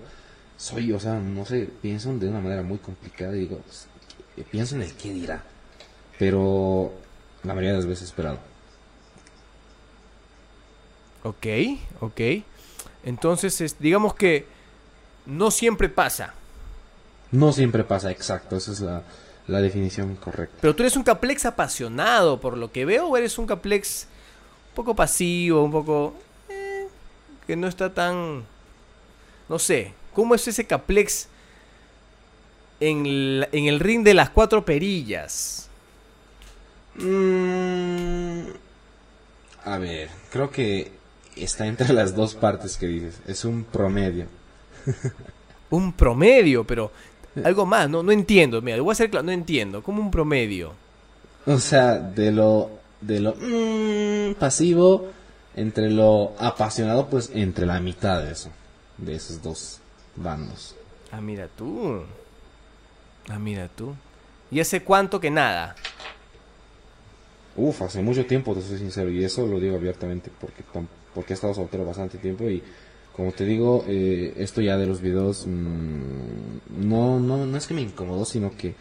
Soy, o sea, no sé, pienso de una manera muy complicada y digo, eh, pienso en el qué dirá. Pero la mayoría de las veces esperado. Ok, ok. Entonces, es- digamos que no siempre pasa. No siempre pasa exacto, esa es la, la definición correcta. Pero tú eres un Caplex apasionado, por lo que veo, o eres un Caplex un poco pasivo, un poco... eh, que no está tan... No sé, ¿cómo es ese Caplex en, la- en el ring de las cuatro perillas? Mm, a ver, creo que está entre las dos partes que dices. Es un promedio. *laughs* Un promedio, pero algo más, no, no entiendo. Mira, voy a ser claro, no entiendo. ¿Cómo un promedio? O sea, de lo, de lo mm, pasivo, entre lo apasionado, pues entre la mitad de eso, de esos dos bandos. Ah, mira tú. Ah, mira tú. ¿Y hace cuánto que nada? Uf, hace mucho tiempo, te soy sincero, y eso lo digo abiertamente porque, tam- porque he estado soltero bastante tiempo y como te digo, eh, esto ya de los videos mm, no, no, no es que me incomodó, sino que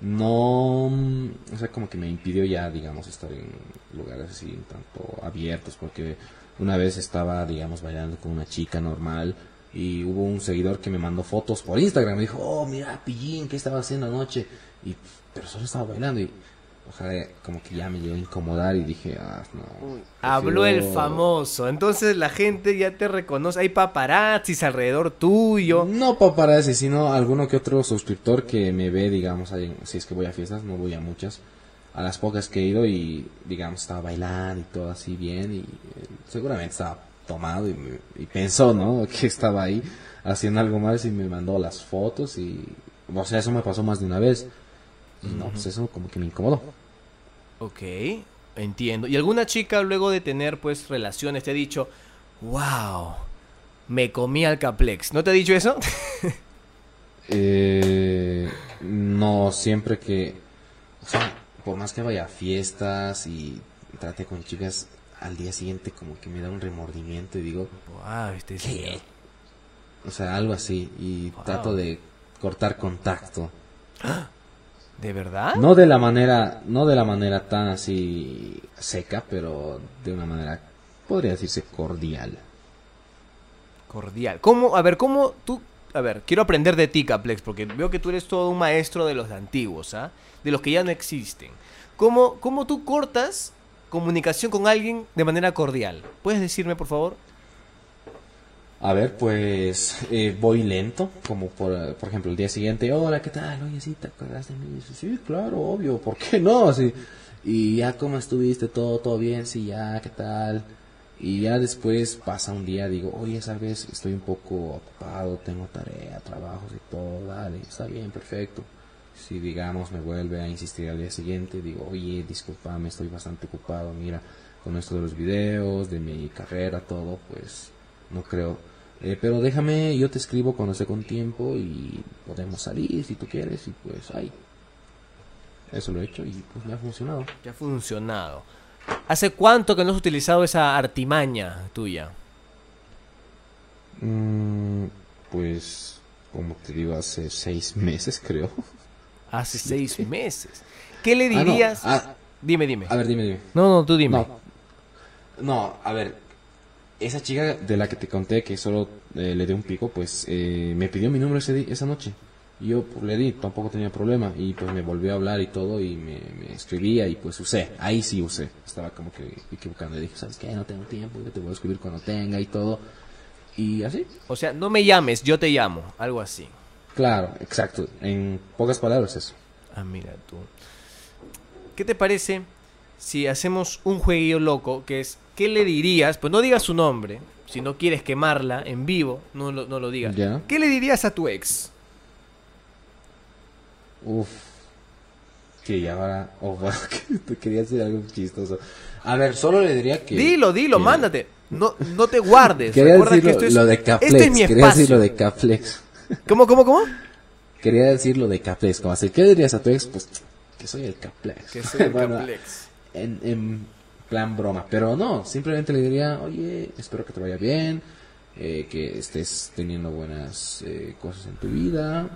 no, o sea, como que me impidió ya, digamos, estar en lugares así un tanto abiertos, porque una vez estaba, digamos, bailando con una chica normal y hubo un seguidor que me mandó fotos por Instagram, me dijo, oh, mira, pillín, ¿qué estaba haciendo anoche? Y, pero solo estaba bailando y, o sea, como que ya me llegó a incomodar y dije, ah, no. Habló el famoso. Entonces la gente ya te reconoce. Hay paparazzis alrededor tuyo. No paparazzi, sino alguno que otro suscriptor que me ve, digamos, ahí, si es que voy a fiestas, no voy a muchas, a las pocas que he ido y, digamos, estaba bailando y todo así bien y eh, seguramente estaba tomado y, me- y pensó, ¿no? *laughs* Que estaba ahí haciendo algo más y me mandó las fotos y, o sea, eso me pasó más de una vez. Y no, pues eso como que me incomodó. Ok, entiendo. ¿Y alguna chica luego de tener pues relaciones te ha dicho, wow, me comí al Caplex? ¿No te ha dicho eso? *laughs* Eh, no, siempre que, o sea, por más que vaya a fiestas y trate con chicas, al día siguiente como que me da un remordimiento y digo, wow, este ¿qué? señor. O sea, algo así, y Wow. trato de cortar contacto. *gasps* ¿De verdad? No de la manera, no de la manera tan así seca, pero de una manera, podría decirse cordial. Cordial. ¿Cómo? A ver, ¿cómo tú... A ver, quiero aprender de ti, Caplex, porque veo que tú eres todo un maestro de los antiguos, ¿ah? De los que ya no existen. ¿Cómo, ¿Cómo tú cortas comunicación con alguien de manera cordial? ¿Puedes decirme, por favor? A ver, pues eh, voy lento, como por, por ejemplo el día siguiente, hola, ¿qué tal? Oye, sí, ¿te acuerdas de mí? Sí, Sí, claro, obvio, ¿por qué no? Así, y ya, ¿cómo estuviste? ¿Todo, todo bien? Sí, ya, ¿qué tal? Y ya después pasa un día, digo, oye, sabes, estoy un poco ocupado, tengo tarea, trabajos y todo, dale, está bien, perfecto. Si, digamos, me vuelve a insistir al día siguiente, digo, oye, discúlpame, estoy bastante ocupado, mira, con esto de los videos, de mi carrera, todo, pues no creo. Eh, pero déjame, yo te escribo cuando esté con tiempo y podemos salir si tú quieres y pues ahí. Eso lo he hecho y pues me ha funcionado. Ya ha funcionado. ¿Hace cuánto que no has utilizado esa artimaña tuya? Mm, pues, como te digo, hace seis meses *laughs* creo. Hace seis meses. ¿Qué le Ah, no, dirías? ah, Dime, dime. a ver, dime, dime. No, no, tú dime. No, no, a ver, esa chica de la que te conté que solo eh, le di un pico, pues eh, me pidió mi número ese esa noche. Y yo pues, le di, tampoco tenía problema. Y pues me volvió a hablar y todo y me, me escribía y pues usé. Ahí sí usé. Estaba como que equivocando. Y dije, ¿sabes qué? No tengo tiempo, yo te voy a escribir cuando tenga y todo. Y así. O sea, no me llames, yo te llamo. Algo así. Claro, exacto. En pocas palabras eso. Ah, mira tú. ¿Qué te parece si hacemos un jueguillo loco que es, ¿qué le dirías? Pues no digas su nombre, si no quieres quemarla en vivo, no lo, no lo digas. ¿Qué le dirías a tu ex? Uf. Que ya ahora. Oh, *laughs* quería decir algo chistoso. A ver, solo le diría que. Dilo, dilo, que- mándate. No, no te guardes. *laughs* Quería Recuerda decir que lo, esto es, lo de Caplex. este es mi quería decir espacio. lo de Caplex. ¿Cómo, cómo, cómo? Quería decir lo de Caplex. Como así, ¿qué le dirías a tu ex? Pues que soy el Caplex. Que soy el *laughs* Bueno, Caplex. En, en plan broma. Pero no, simplemente le diría, oye, espero que te vaya bien. eh, que estés teniendo buenas eh, cosas en tu vida.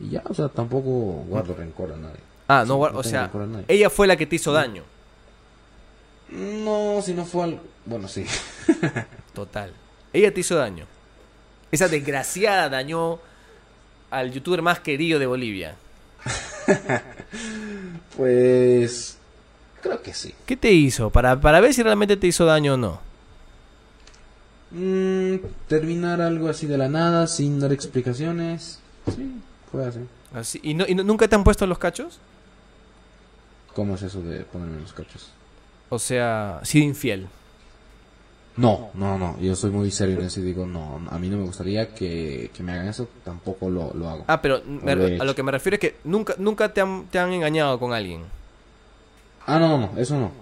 Y ya, o sea, tampoco guardo rencor a nadie. Ah, no, guar- no o sea, rencor a nadie. ella fue la que te hizo daño. No, si no fue al... Bueno, sí. *laughs* Total. Ella te hizo daño. Esa desgraciada dañó al youtuber más querido de Bolivia. *laughs* Pues... Creo que sí. ¿Qué te hizo? Para, para ver si realmente te hizo daño o no. Mm, terminar algo así de la nada, sin dar explicaciones. Sí, fue así. Así, ¿Y, no, ¿Y no- nunca te han puesto los cachos? ¿Cómo es eso de ponerme los cachos? O sea, sido infiel. No, no, no. Yo soy muy serio en eso y digo, no, a mí no me gustaría que, que me hagan eso, tampoco lo, lo hago. Ah, pero me- lo he a lo que me refiero es que nunca, nunca te, han, te han engañado con alguien. Ah, no, no, eso no.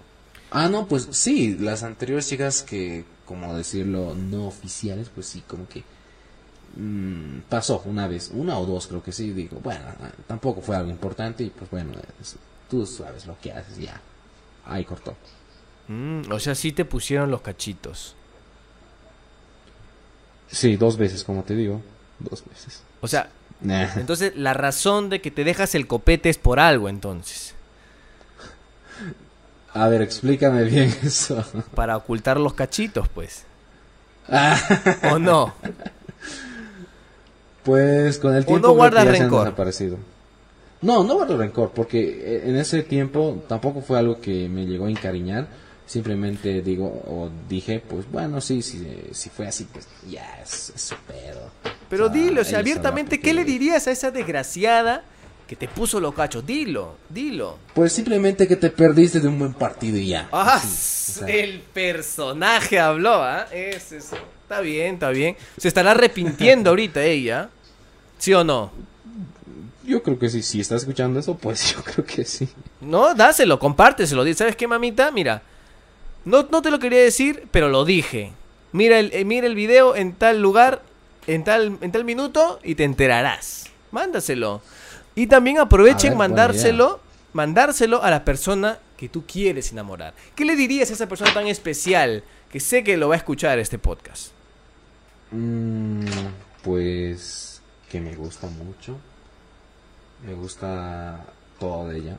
Ah, no, pues sí, las anteriores chicas que, como decirlo, no oficiales, pues sí, como que mm, pasó una vez, una o dos creo que sí, digo, bueno, tampoco fue algo importante y pues bueno, es- tú sabes lo que haces, ya. Ahí cortó. Mm, o sea, sí te pusieron los cachitos. Sí, dos veces, como te digo, dos veces. O sea, Nah. entonces la razón de que te dejas el copete es por algo, entonces. A ver, explícame bien *laughs* eso. Para ocultar los cachitos, pues. Ah, ¿O no? pues con el ¿O tiempo no ya se han rencor? desaparecido. No, no guardo rencor, porque eh, en ese tiempo tampoco fue algo que me llegó a encariñar. Simplemente digo, o dije, pues bueno, sí, sí, si fue así, pues ya, es, es su pedo. Pero O sea, dilo, o sea, abiertamente, ¿qué le dirías a esa desgraciada que te puso los cachos? Dilo, dilo. Pues simplemente que te perdiste de un buen partido y ya. Ah, Así, o sea, el personaje habló, ¿ah? Es eso. Está bien, está bien. Se estará arrepintiendo *laughs* ahorita ella. ¿Sí o no? Yo creo que sí, si estás escuchando eso, pues yo creo que sí. No, dáselo, compárteselo. ¿Sabes qué, mamita? Mira, no, no te lo quería decir, pero lo dije. Mira el, eh, mira el video en tal lugar, en tal, en tal minuto, y te enterarás. Mándaselo. Y también aprovechen ver, mandárselo, mandárselo a la persona que tú quieres enamorar. ¿Qué le dirías a esa persona tan especial que sé que lo va a escuchar este podcast? Mm, pues que me gusta mucho. Me gusta todo de ella.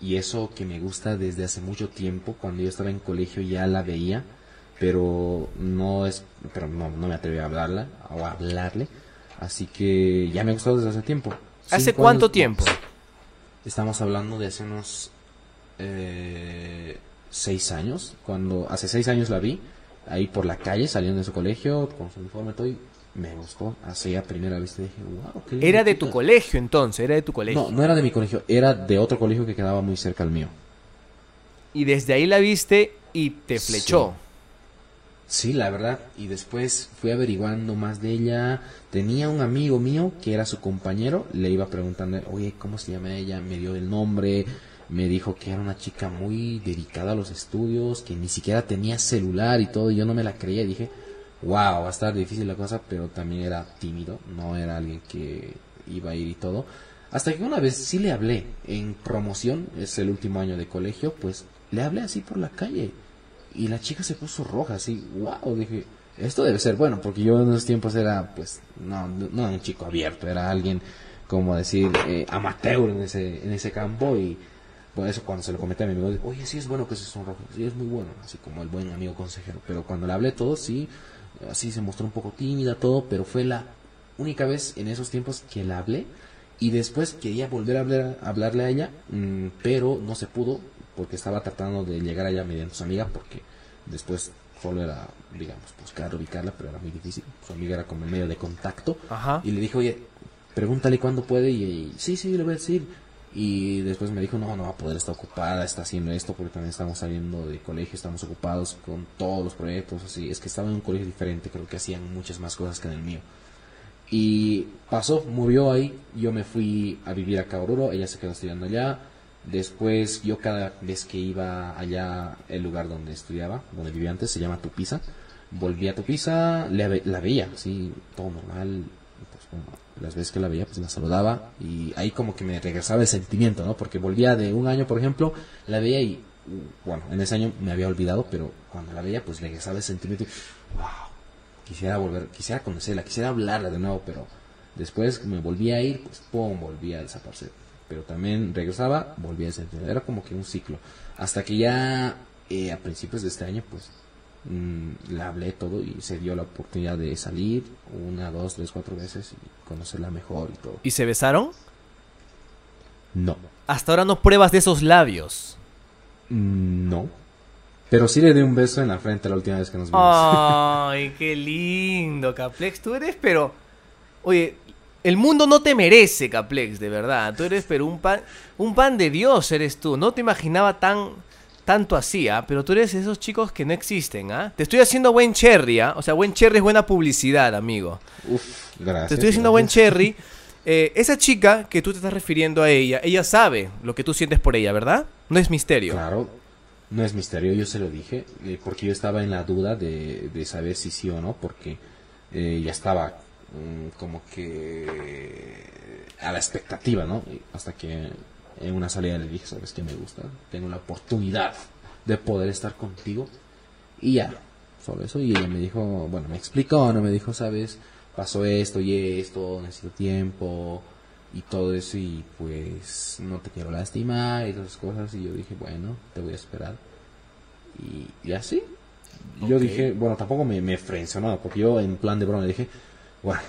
Y eso que me gusta desde hace mucho tiempo, cuando yo estaba en colegio ya la veía, pero no es, pero no, no me atreví a hablarla o a hablarle. Así que ya me ha gustado desde hace tiempo. ¿Hace cuánto años, tiempo? Estamos hablando de hace unos eh, seis años. Cuando hace seis años la vi ahí por la calle saliendo de su colegio con su uniforme todo y me gustó. Así a primera vista dije, wow, qué Era de tu chica". colegio entonces, era de tu colegio. No, no era de mi colegio, era de otro colegio que quedaba muy cerca al mío. Y desde ahí la viste y te flechó. Sí, la verdad. Y después fui averiguando más de ella. Tenía un amigo mío que era su compañero. Le iba preguntando, oye, ¿cómo se llama ella? Me dio el nombre. Me dijo que era una chica muy dedicada a los estudios, que ni siquiera tenía celular y todo. Y yo no me la creía. Y dije, wow, va a estar difícil la cosa, pero también era tímido. No era alguien que iba a ir y todo. Hasta que una vez sí le hablé en promoción, es el último año de colegio, pues le hablé así por la calle. Y la chica se puso roja, así, wow, dije, esto debe ser bueno, porque yo en esos tiempos era, pues, no, no un chico abierto, era alguien, como decir, eh, amateur en ese, en ese campo y por eso cuando se lo comenté a mi amigo, oye, sí es bueno que se sonroje, sí es muy bueno, así como el buen amigo consejero, pero cuando le hablé todo, sí, así se mostró un poco tímida, todo, pero fue la única vez en esos tiempos que la hablé y después quería volver a, hablar, a hablarle a ella, mm, pero no se pudo porque estaba tratando de llegar allá mediante su amiga porque después solo era, digamos, buscar, ubicarla, pero era muy difícil. Su amiga era como medio de contacto Ajá. y le dije, oye, pregúntale cuándo puede y, y, sí, sí, le voy a decir. Y después me dijo, no, no va a poder, está ocupada, está haciendo esto porque también estamos saliendo de colegio, estamos ocupados con todos los proyectos, así. Es que estaba en un colegio diferente, creo que hacían muchas más cosas que en el mío. Y pasó, murió ahí, yo me fui a vivir a Oruro, ella se quedó estudiando allá. Después yo cada vez que iba allá, el lugar donde estudiaba, donde vivía antes, se llama Tupiza, volví a Tupiza, la, ve- la veía, así, todo normal. Pues, bueno, las veces que la veía, pues la saludaba y ahí como que me regresaba el sentimiento, ¿no? Porque volvía de un año, por ejemplo, la veía y, bueno, en ese año me había olvidado, pero cuando la veía, pues regresaba el sentimiento y, wow, quisiera volver, quisiera conocerla, quisiera hablarla de nuevo, pero después me volví a ir, pues pum, volví a desaparecer. Pero también regresaba, volvía a sentir, era como que un ciclo. Hasta que ya eh, a principios de este año, pues mm, la hablé todo y se dio la oportunidad de salir una, dos, tres, cuatro veces y conocerla mejor y todo. ¿Y se besaron? No, Hasta ahora no pruebas de esos labios. Mm, no. Pero sí le di un beso en la frente la última vez que nos vimos. Ay, qué lindo, Caplex. Tú eres, pero. Oye, el mundo no te merece, Caplex, de verdad. Tú eres, pero un pan. Un pan de Dios eres tú. No te imaginaba tan. Tanto así, ¿ah? Pero tú eres de esos chicos que no existen, ¿ah? Te estoy haciendo buen cherry, ¿ah? O sea, buen cherry es buena publicidad, amigo. Uf, gracias. Te estoy haciendo buen cherry. *laughs* Eh, esa chica que tú te estás refiriendo a ella, ella sabe lo que tú sientes por ella, ¿verdad? No es misterio. Claro, no es misterio, yo se lo dije, eh, porque yo estaba en la duda de, de saber si sí o no, porque eh, ya estaba mm, como que a la expectativa, ¿no? Hasta que en una salida le dije, ¿sabes qué me gusta? Tengo la oportunidad de poder estar contigo. Y ya, solo eso. Y ella me dijo, bueno, me explicó, ¿no? Me dijo, ¿sabes? Pasó esto y esto, necesito tiempo y todo eso. Y pues no te quiero lastimar y esas cosas. Y yo dije, bueno, te voy a esperar. Y, y así. Yo dije, bueno, tampoco me, me frencionó, porque yo en plan de broma le dije, bueno,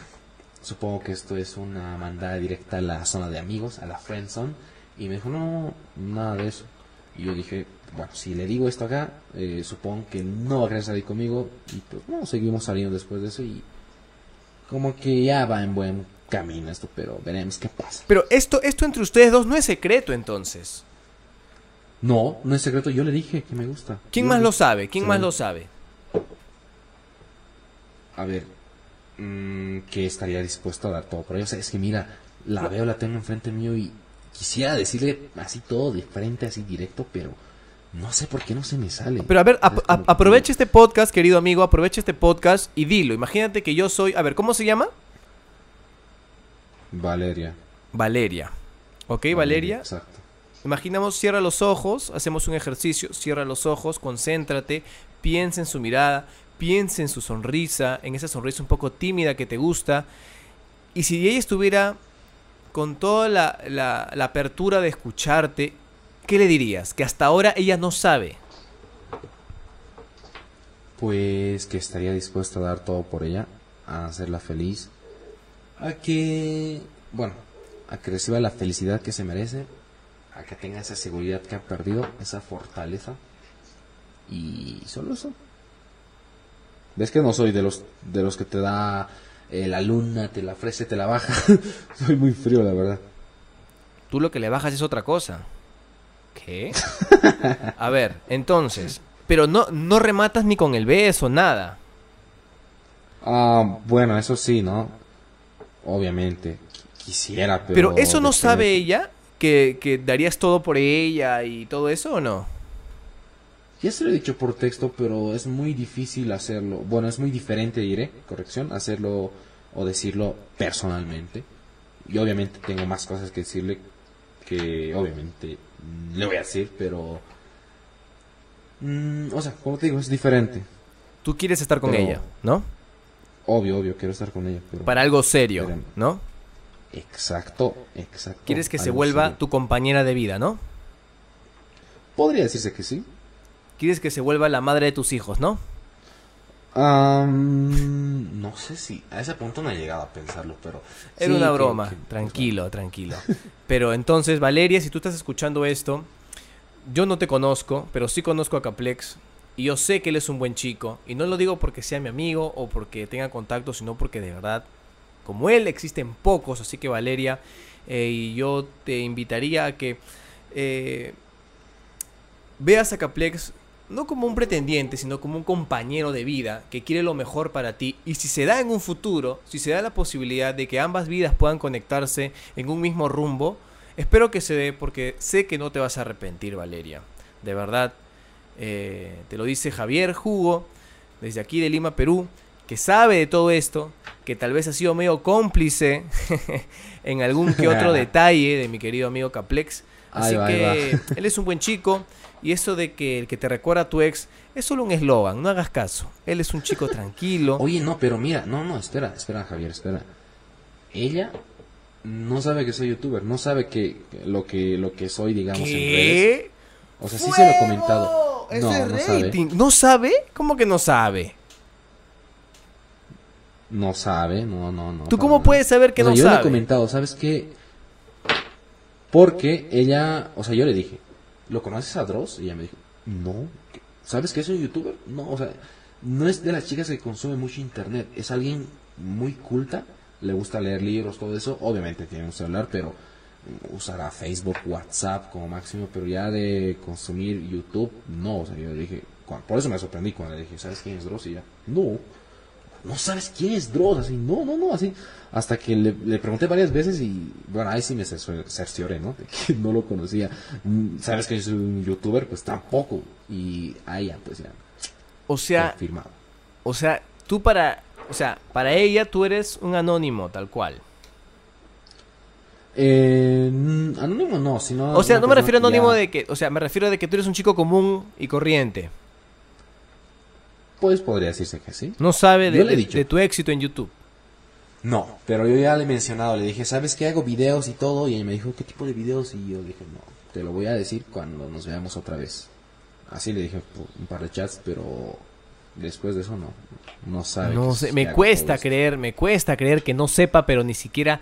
supongo que esto es una mandada directa a la zona de amigos, a la friendzone. Y me dijo, no, nada de eso. Y yo dije, bueno, si le digo esto acá, eh, supongo que no va a querer salir conmigo. Y pues, no, seguimos saliendo después de eso. Y como que ya va en buen camino esto, pero veremos qué pasa. Pero esto, esto entre ustedes dos no es secreto entonces. No, no es secreto, yo le dije que me gusta. ¿Quién Yo más le- lo sabe? ¿Quién Sí. más lo sabe? A ver, mm, que estaría dispuesto a dar todo por ella. O sea, es que mira, la veo, la tengo enfrente mío y quisiera decirle así todo de frente, así directo, pero no sé por qué no se me sale. Pero a ver, ap- aprovecha este podcast, querido amigo, aprovecha este podcast y dilo. Imagínate que yo soy, a ver, ¿cómo se llama? Valeria. Valeria. ¿Ok, Valeria? Exacto. Imaginamos, cierra los ojos, hacemos un ejercicio, cierra los ojos, concéntrate, piensa en su mirada, piensa en su sonrisa, en esa sonrisa un poco tímida que te gusta. Y si ella estuviera con toda la, la- la apertura de escucharte, ¿qué le dirías? Que hasta ahora ella no sabe. Pues que estaría dispuesto a dar todo por ella, a hacerla feliz, a que, bueno, a que reciba la felicidad que se merece, a que tenga esa seguridad que ha perdido, esa fortaleza, y solo eso. ¿Ves que no soy de los, de los que te da eh, la luna, te la ofrece, te la baja? *laughs* soy muy frío, la verdad. Tú lo que le bajas es otra cosa. ¿Qué? A ver, entonces, pero no, no rematas ni con el beso, nada. Ah, bueno, eso sí, ¿no? Obviamente, qui- quisiera, pero... Pero eso no sabe ella, que, que darías todo por ella y todo eso o no. Ya se lo he dicho por texto, pero es muy difícil hacerlo. Bueno, es muy diferente, diré, corrección, hacerlo o decirlo personalmente. Y obviamente tengo más cosas que decirle que obviamente le voy a decir, pero... mm, o sea, como te digo, es diferente. Tú quieres estar con Pero- ella, ¿no? Obvio, obvio, quiero estar con ella, pero... Para algo serio. ¿no? Exacto, exacto. Quieres que se vuelva serio. tu compañera de vida, ¿no? Podría decirse que sí. Quieres que se vuelva la madre de tus hijos, ¿no? No sé si a ese punto no he llegado a pensarlo, pero... Era sí, una broma, que- tranquilo, tranquilo. Pero entonces, Valeria, si tú estás escuchando esto, yo no te conozco, pero sí conozco a Caplex. Y yo sé que él es un buen chico. Y no lo digo porque sea mi amigo o porque tenga contacto, sino porque de verdad, como él, existen pocos. Así que Valeria, eh, y yo te invitaría a que eh, veas a Caplex no como un pretendiente, sino como un compañero de vida que quiere lo mejor para ti. Y si se da en un futuro, si se da la posibilidad de que ambas vidas puedan conectarse en un mismo rumbo, espero que se dé porque sé que no te vas a arrepentir, Valeria. De verdad, eh, te lo dice Javier Jugo, desde aquí de Lima, Perú, que sabe de todo esto, que tal vez ha sido medio cómplice *laughs* en algún que otro *laughs* detalle de mi querido amigo Caplex. Así va, que *laughs* él es un buen chico y eso de que el que te recuerda a tu ex es solo un eslogan, no hagas caso. Él es un chico *laughs* tranquilo. Oye, no, pero mira, no, no, espera, espera, Javier, espera. Ella no sabe que soy youtuber, no sabe que lo que lo que soy, digamos, en redes. ¿Qué? O sea, sí se lo he comentado. Eso No, es no sabe. ¿No sabe? ¿Cómo que no sabe? No sabe, no, no, no. ¿Tú cómo puedes saber que O sea, no yo le he sabe? comentado, ¿sabes qué? Porque ella, o sea, yo le dije, ¿lo conoces a Dross? Y ella me dijo, no. ¿Sabes que es un youtuber? No, o sea, no es de las chicas que consume mucho internet. Es alguien muy culta, le gusta leer libros, todo eso. Obviamente tiene un celular, pero usará Facebook, WhatsApp como máximo, pero ya de consumir YouTube, no. O sea, yo le dije, por eso me sorprendí cuando le dije, ¿sabes quién es Dross? Y ella, no. No sabes quién es Dross, así, no, no, no, así. Hasta que le, le pregunté varias veces y, bueno, ahí sí me cercio- cercioré, ¿no? De que no lo conocía. Mm, ¿Sabes que yo soy un youtuber? Pues tampoco. Y a ella, pues ya, O sea, confirmado. o sea, tú para O sea, para ella tú eres un anónimo, tal cual. Eh, anónimo no, sino... O sea, no me refiero a anónimo ya- de que, o sea, me refiero de que tú eres un chico común y corriente. Pues podría decirse que sí. No sabe de, tu éxito en YouTube. No, pero yo ya le he mencionado, le dije, ¿sabes qué hago videos y todo? Y ella me dijo, ¿qué tipo de videos? Y yo le dije, no, te lo voy a decir cuando nos veamos otra vez. Así le dije por un par de chats, pero después de eso no, no sabe. No sé, me cuesta creer, me cuesta creer que no sepa, pero ni siquiera,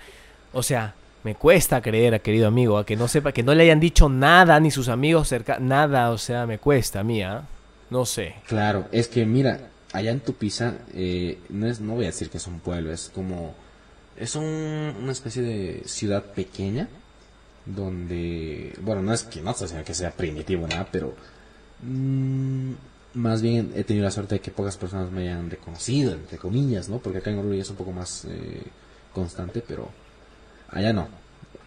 o sea, me cuesta creer, querido amigo, a que no sepa, que no le hayan dicho nada, ni sus amigos cerca, nada, o sea, me cuesta, mía, no sé. Claro, es que mira, allá en Tupiza, eh, no, es, no voy a decir que es un pueblo, es como, es un- una especie de ciudad pequeña, donde, bueno, no es que no diciendo que sea primitivo, nada, pero mm, más bien he tenido la suerte de que pocas personas me hayan reconocido, entre comillas, ¿no? Porque acá en Oruro es un poco más eh, constante, pero allá no.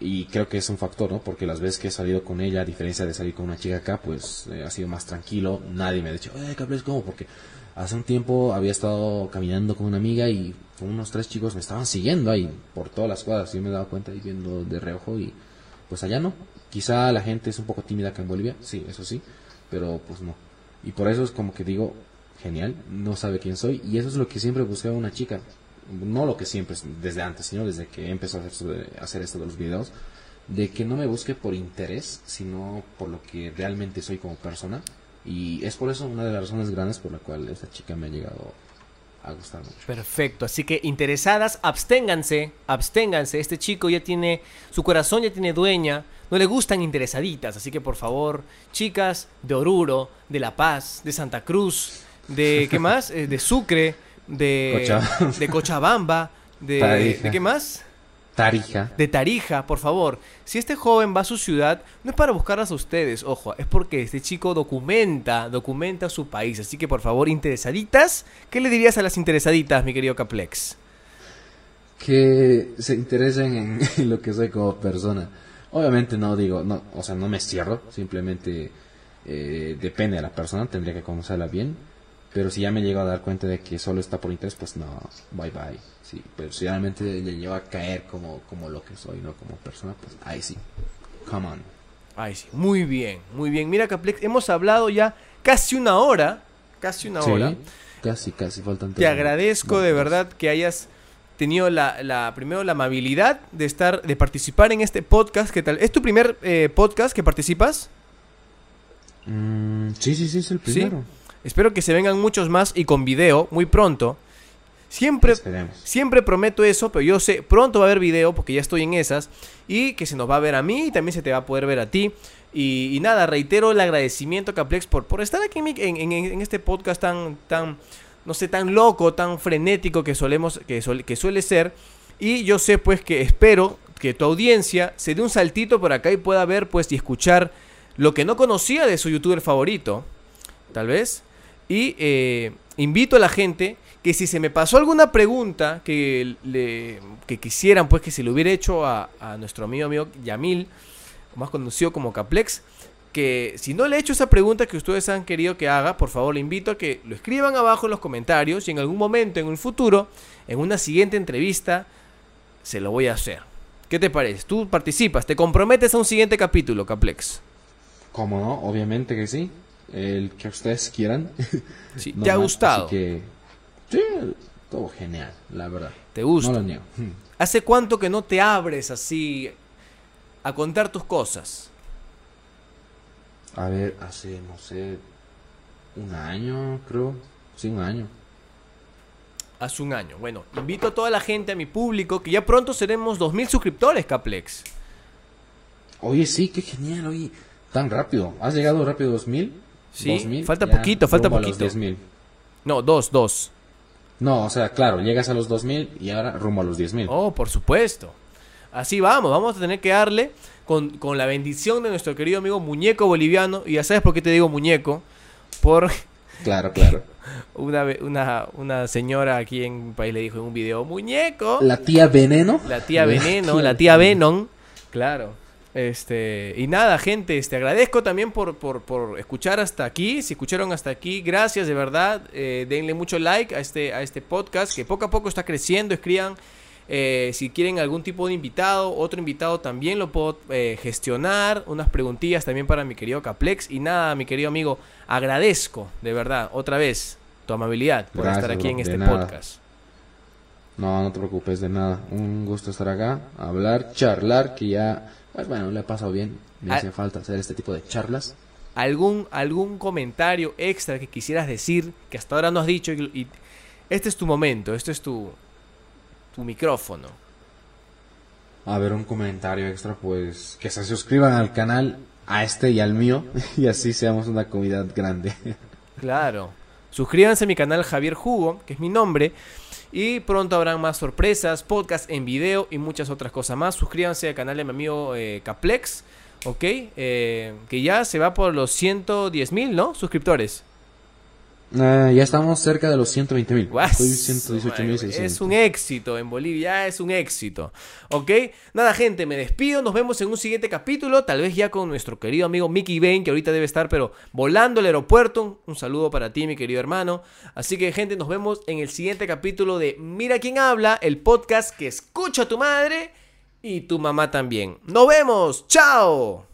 Y creo que es un factor, ¿no? Porque las veces que he salido con ella, a diferencia de salir con una chica acá, pues eh, ha sido más tranquilo. Nadie me ha dicho, eh, Cables, ¿cómo? Porque hace un tiempo había estado caminando con una amiga y unos tres chicos me estaban siguiendo ahí por todas las cuadras. Yo me he dado cuenta y viendo de reojo y pues allá no. Quizá la gente es un poco tímida acá en Bolivia, sí, eso sí, pero pues no. Y por eso es como que digo, genial, no sabe quién soy. Y eso es lo que siempre buscaba una chica. No lo que siempre, desde antes, sino desde que empezó a hacer, hacer esto de los videos. De que no me busque por interés, sino por lo que realmente soy como persona. Y es por eso una de las razones grandes por la cual esta chica me ha llegado a gustar mucho. Perfecto, así que interesadas, absténganse, absténganse. Este chico ya tiene, su corazón ya tiene dueña, no le gustan interesaditas, así que por favor, chicas de Oruro, de La Paz, de Santa Cruz, de ¿qué *laughs* más? Eh, de Sucre, de Cochabamba. de Cochabamba, de, Tarija. ¿de qué más? Tarija. de Tarija, por favor. Si este joven va a su ciudad, no es para buscarlas a ustedes, ojo, es porque este chico documenta, documenta su país. Así que por favor, interesaditas, ¿qué le dirías a las interesaditas, mi querido Caplex? que se interesen en, *laughs* en lo que soy como persona. Obviamente no digo, no, o sea, no me cierro, simplemente eh, depende de la persona, tendría que conocerla bien, pero si ya me llego a dar cuenta de que solo está por interés, pues no, bye bye. Sí, pero si realmente le llevo a caer como, como lo que soy, no como persona, pues ahí sí. Come on. Ay, sí, muy bien, muy bien. Mira, Caplex, hemos hablado ya casi una hora, casi una Sí, hora. casi, casi faltan Te agradezco minutos. de verdad que hayas tenido la, la primero la amabilidad de estar, de participar en este podcast. ¿Qué tal? ¿Es tu primer eh, podcast que participas? Mm, sí, sí, sí, es el Sí. Espero que se vengan muchos más y con video muy pronto. Siempre, Esperemos. siempre prometo eso, pero yo sé, pronto va a haber video porque ya estoy en esas y que se nos va a ver a mí y también se te va a poder ver a ti. Y, y nada, reitero el agradecimiento, Caplex, por, por estar aquí en, mi- en- en- en este podcast tan, tan, no sé, tan loco, tan frenético que solemos, que, que suele ser. Y yo sé, pues, que espero que tu audiencia se dé un saltito por acá y pueda ver, pues, y escuchar lo que no conocía de su youtuber favorito, tal vez. Y eh, invito a la gente que si se me pasó alguna pregunta que, le, que quisieran, pues, que se le hubiera hecho a, a nuestro amigo, amigo Yamil, más conocido como Caplex, que si no le he hecho esa pregunta que ustedes han querido que haga, por favor le invito a que lo escriban abajo en los comentarios y en algún momento, en un futuro, en una siguiente entrevista, se lo voy a hacer. ¿Qué te parece? Tú participas, te comprometes a un siguiente capítulo, Caplex. ¿Cómo no? Obviamente que sí. El que ustedes quieran. Sí, *laughs* No ¿Te ha más, gustado? que, sí, todo genial, la verdad. ¿Te gusta? No lo niego. Hmm. ¿Hace cuánto que no te abres así a contar tus cosas? A ver, hace, no sé, un año, creo. Sí, un año. Hace un año. Bueno, invito a toda la gente, a mi público, que ya pronto seremos 2.000 suscriptores, Caplex. Oye, sí, qué genial, oye. Tan rápido. ¿Has llegado rápido a 2000? Sí, 2000, falta poquito, falta poquito. 10.000. No, dos, dos. No, o sea, claro, llegas a los 2000 y ahora rumbo a los 10.000. Oh, por supuesto. Así vamos, vamos a tener que darle con, con la bendición de nuestro querido amigo muñeco boliviano. Y ya sabes por qué te digo muñeco. Por Claro, claro. *laughs* una, una, una señora aquí en mi país le dijo en un video, muñeco. La tía Veneno. La tía Veneno, la tía Venom. Claro. Este, y nada, gente, este, agradezco también por, por, por escuchar hasta aquí. Si escucharon hasta aquí, gracias de verdad. Eh, denle mucho like a este, a este podcast que poco a poco está creciendo. Escriban eh, si quieren algún tipo de invitado, otro invitado también lo puedo eh, gestionar. Unas preguntillas también para mi querido Caplex. Y nada, mi querido amigo, agradezco de verdad otra vez tu amabilidad por Gracias, estar aquí bro, en este nada. podcast. No, no te preocupes de nada. Un gusto estar acá, hablar, charlar, que ya, pues bueno, le ha pasado bien. Me Ah. hace falta hacer este tipo de charlas. ¿Algún, algún comentario extra que quisieras decir que hasta ahora no has dicho? Y, y este es tu momento, este es tu, tu micrófono. A ver, un comentario extra, pues que se suscriban al canal, a este y al mío, *laughs* y así seamos una comunidad grande. Claro. Suscríbanse a mi canal Javier Jugo, que es mi nombre. Y pronto habrán más sorpresas, podcast en video y muchas otras cosas más. Suscríbanse al canal de mi amigo eh, Caplex, ¿ok? Eh, que ya se va por los 110 mil, ¿no? Suscriptores. Eh, ya estamos cerca de los 120 mil. Guau, Estoy madre, 118.600. Es un éxito en Bolivia, es un éxito. ¿Ok? Nada, gente, me despido. Nos vemos en un siguiente capítulo. Tal vez ya con nuestro querido amigo Mickey Bain, que ahorita debe estar, pero volando al aeropuerto. Un saludo para ti, mi querido hermano. Así que, gente, nos vemos en el siguiente capítulo de Mira quién habla, el podcast que escucha a tu madre y tu mamá también. ¡Nos vemos! ¡Chao!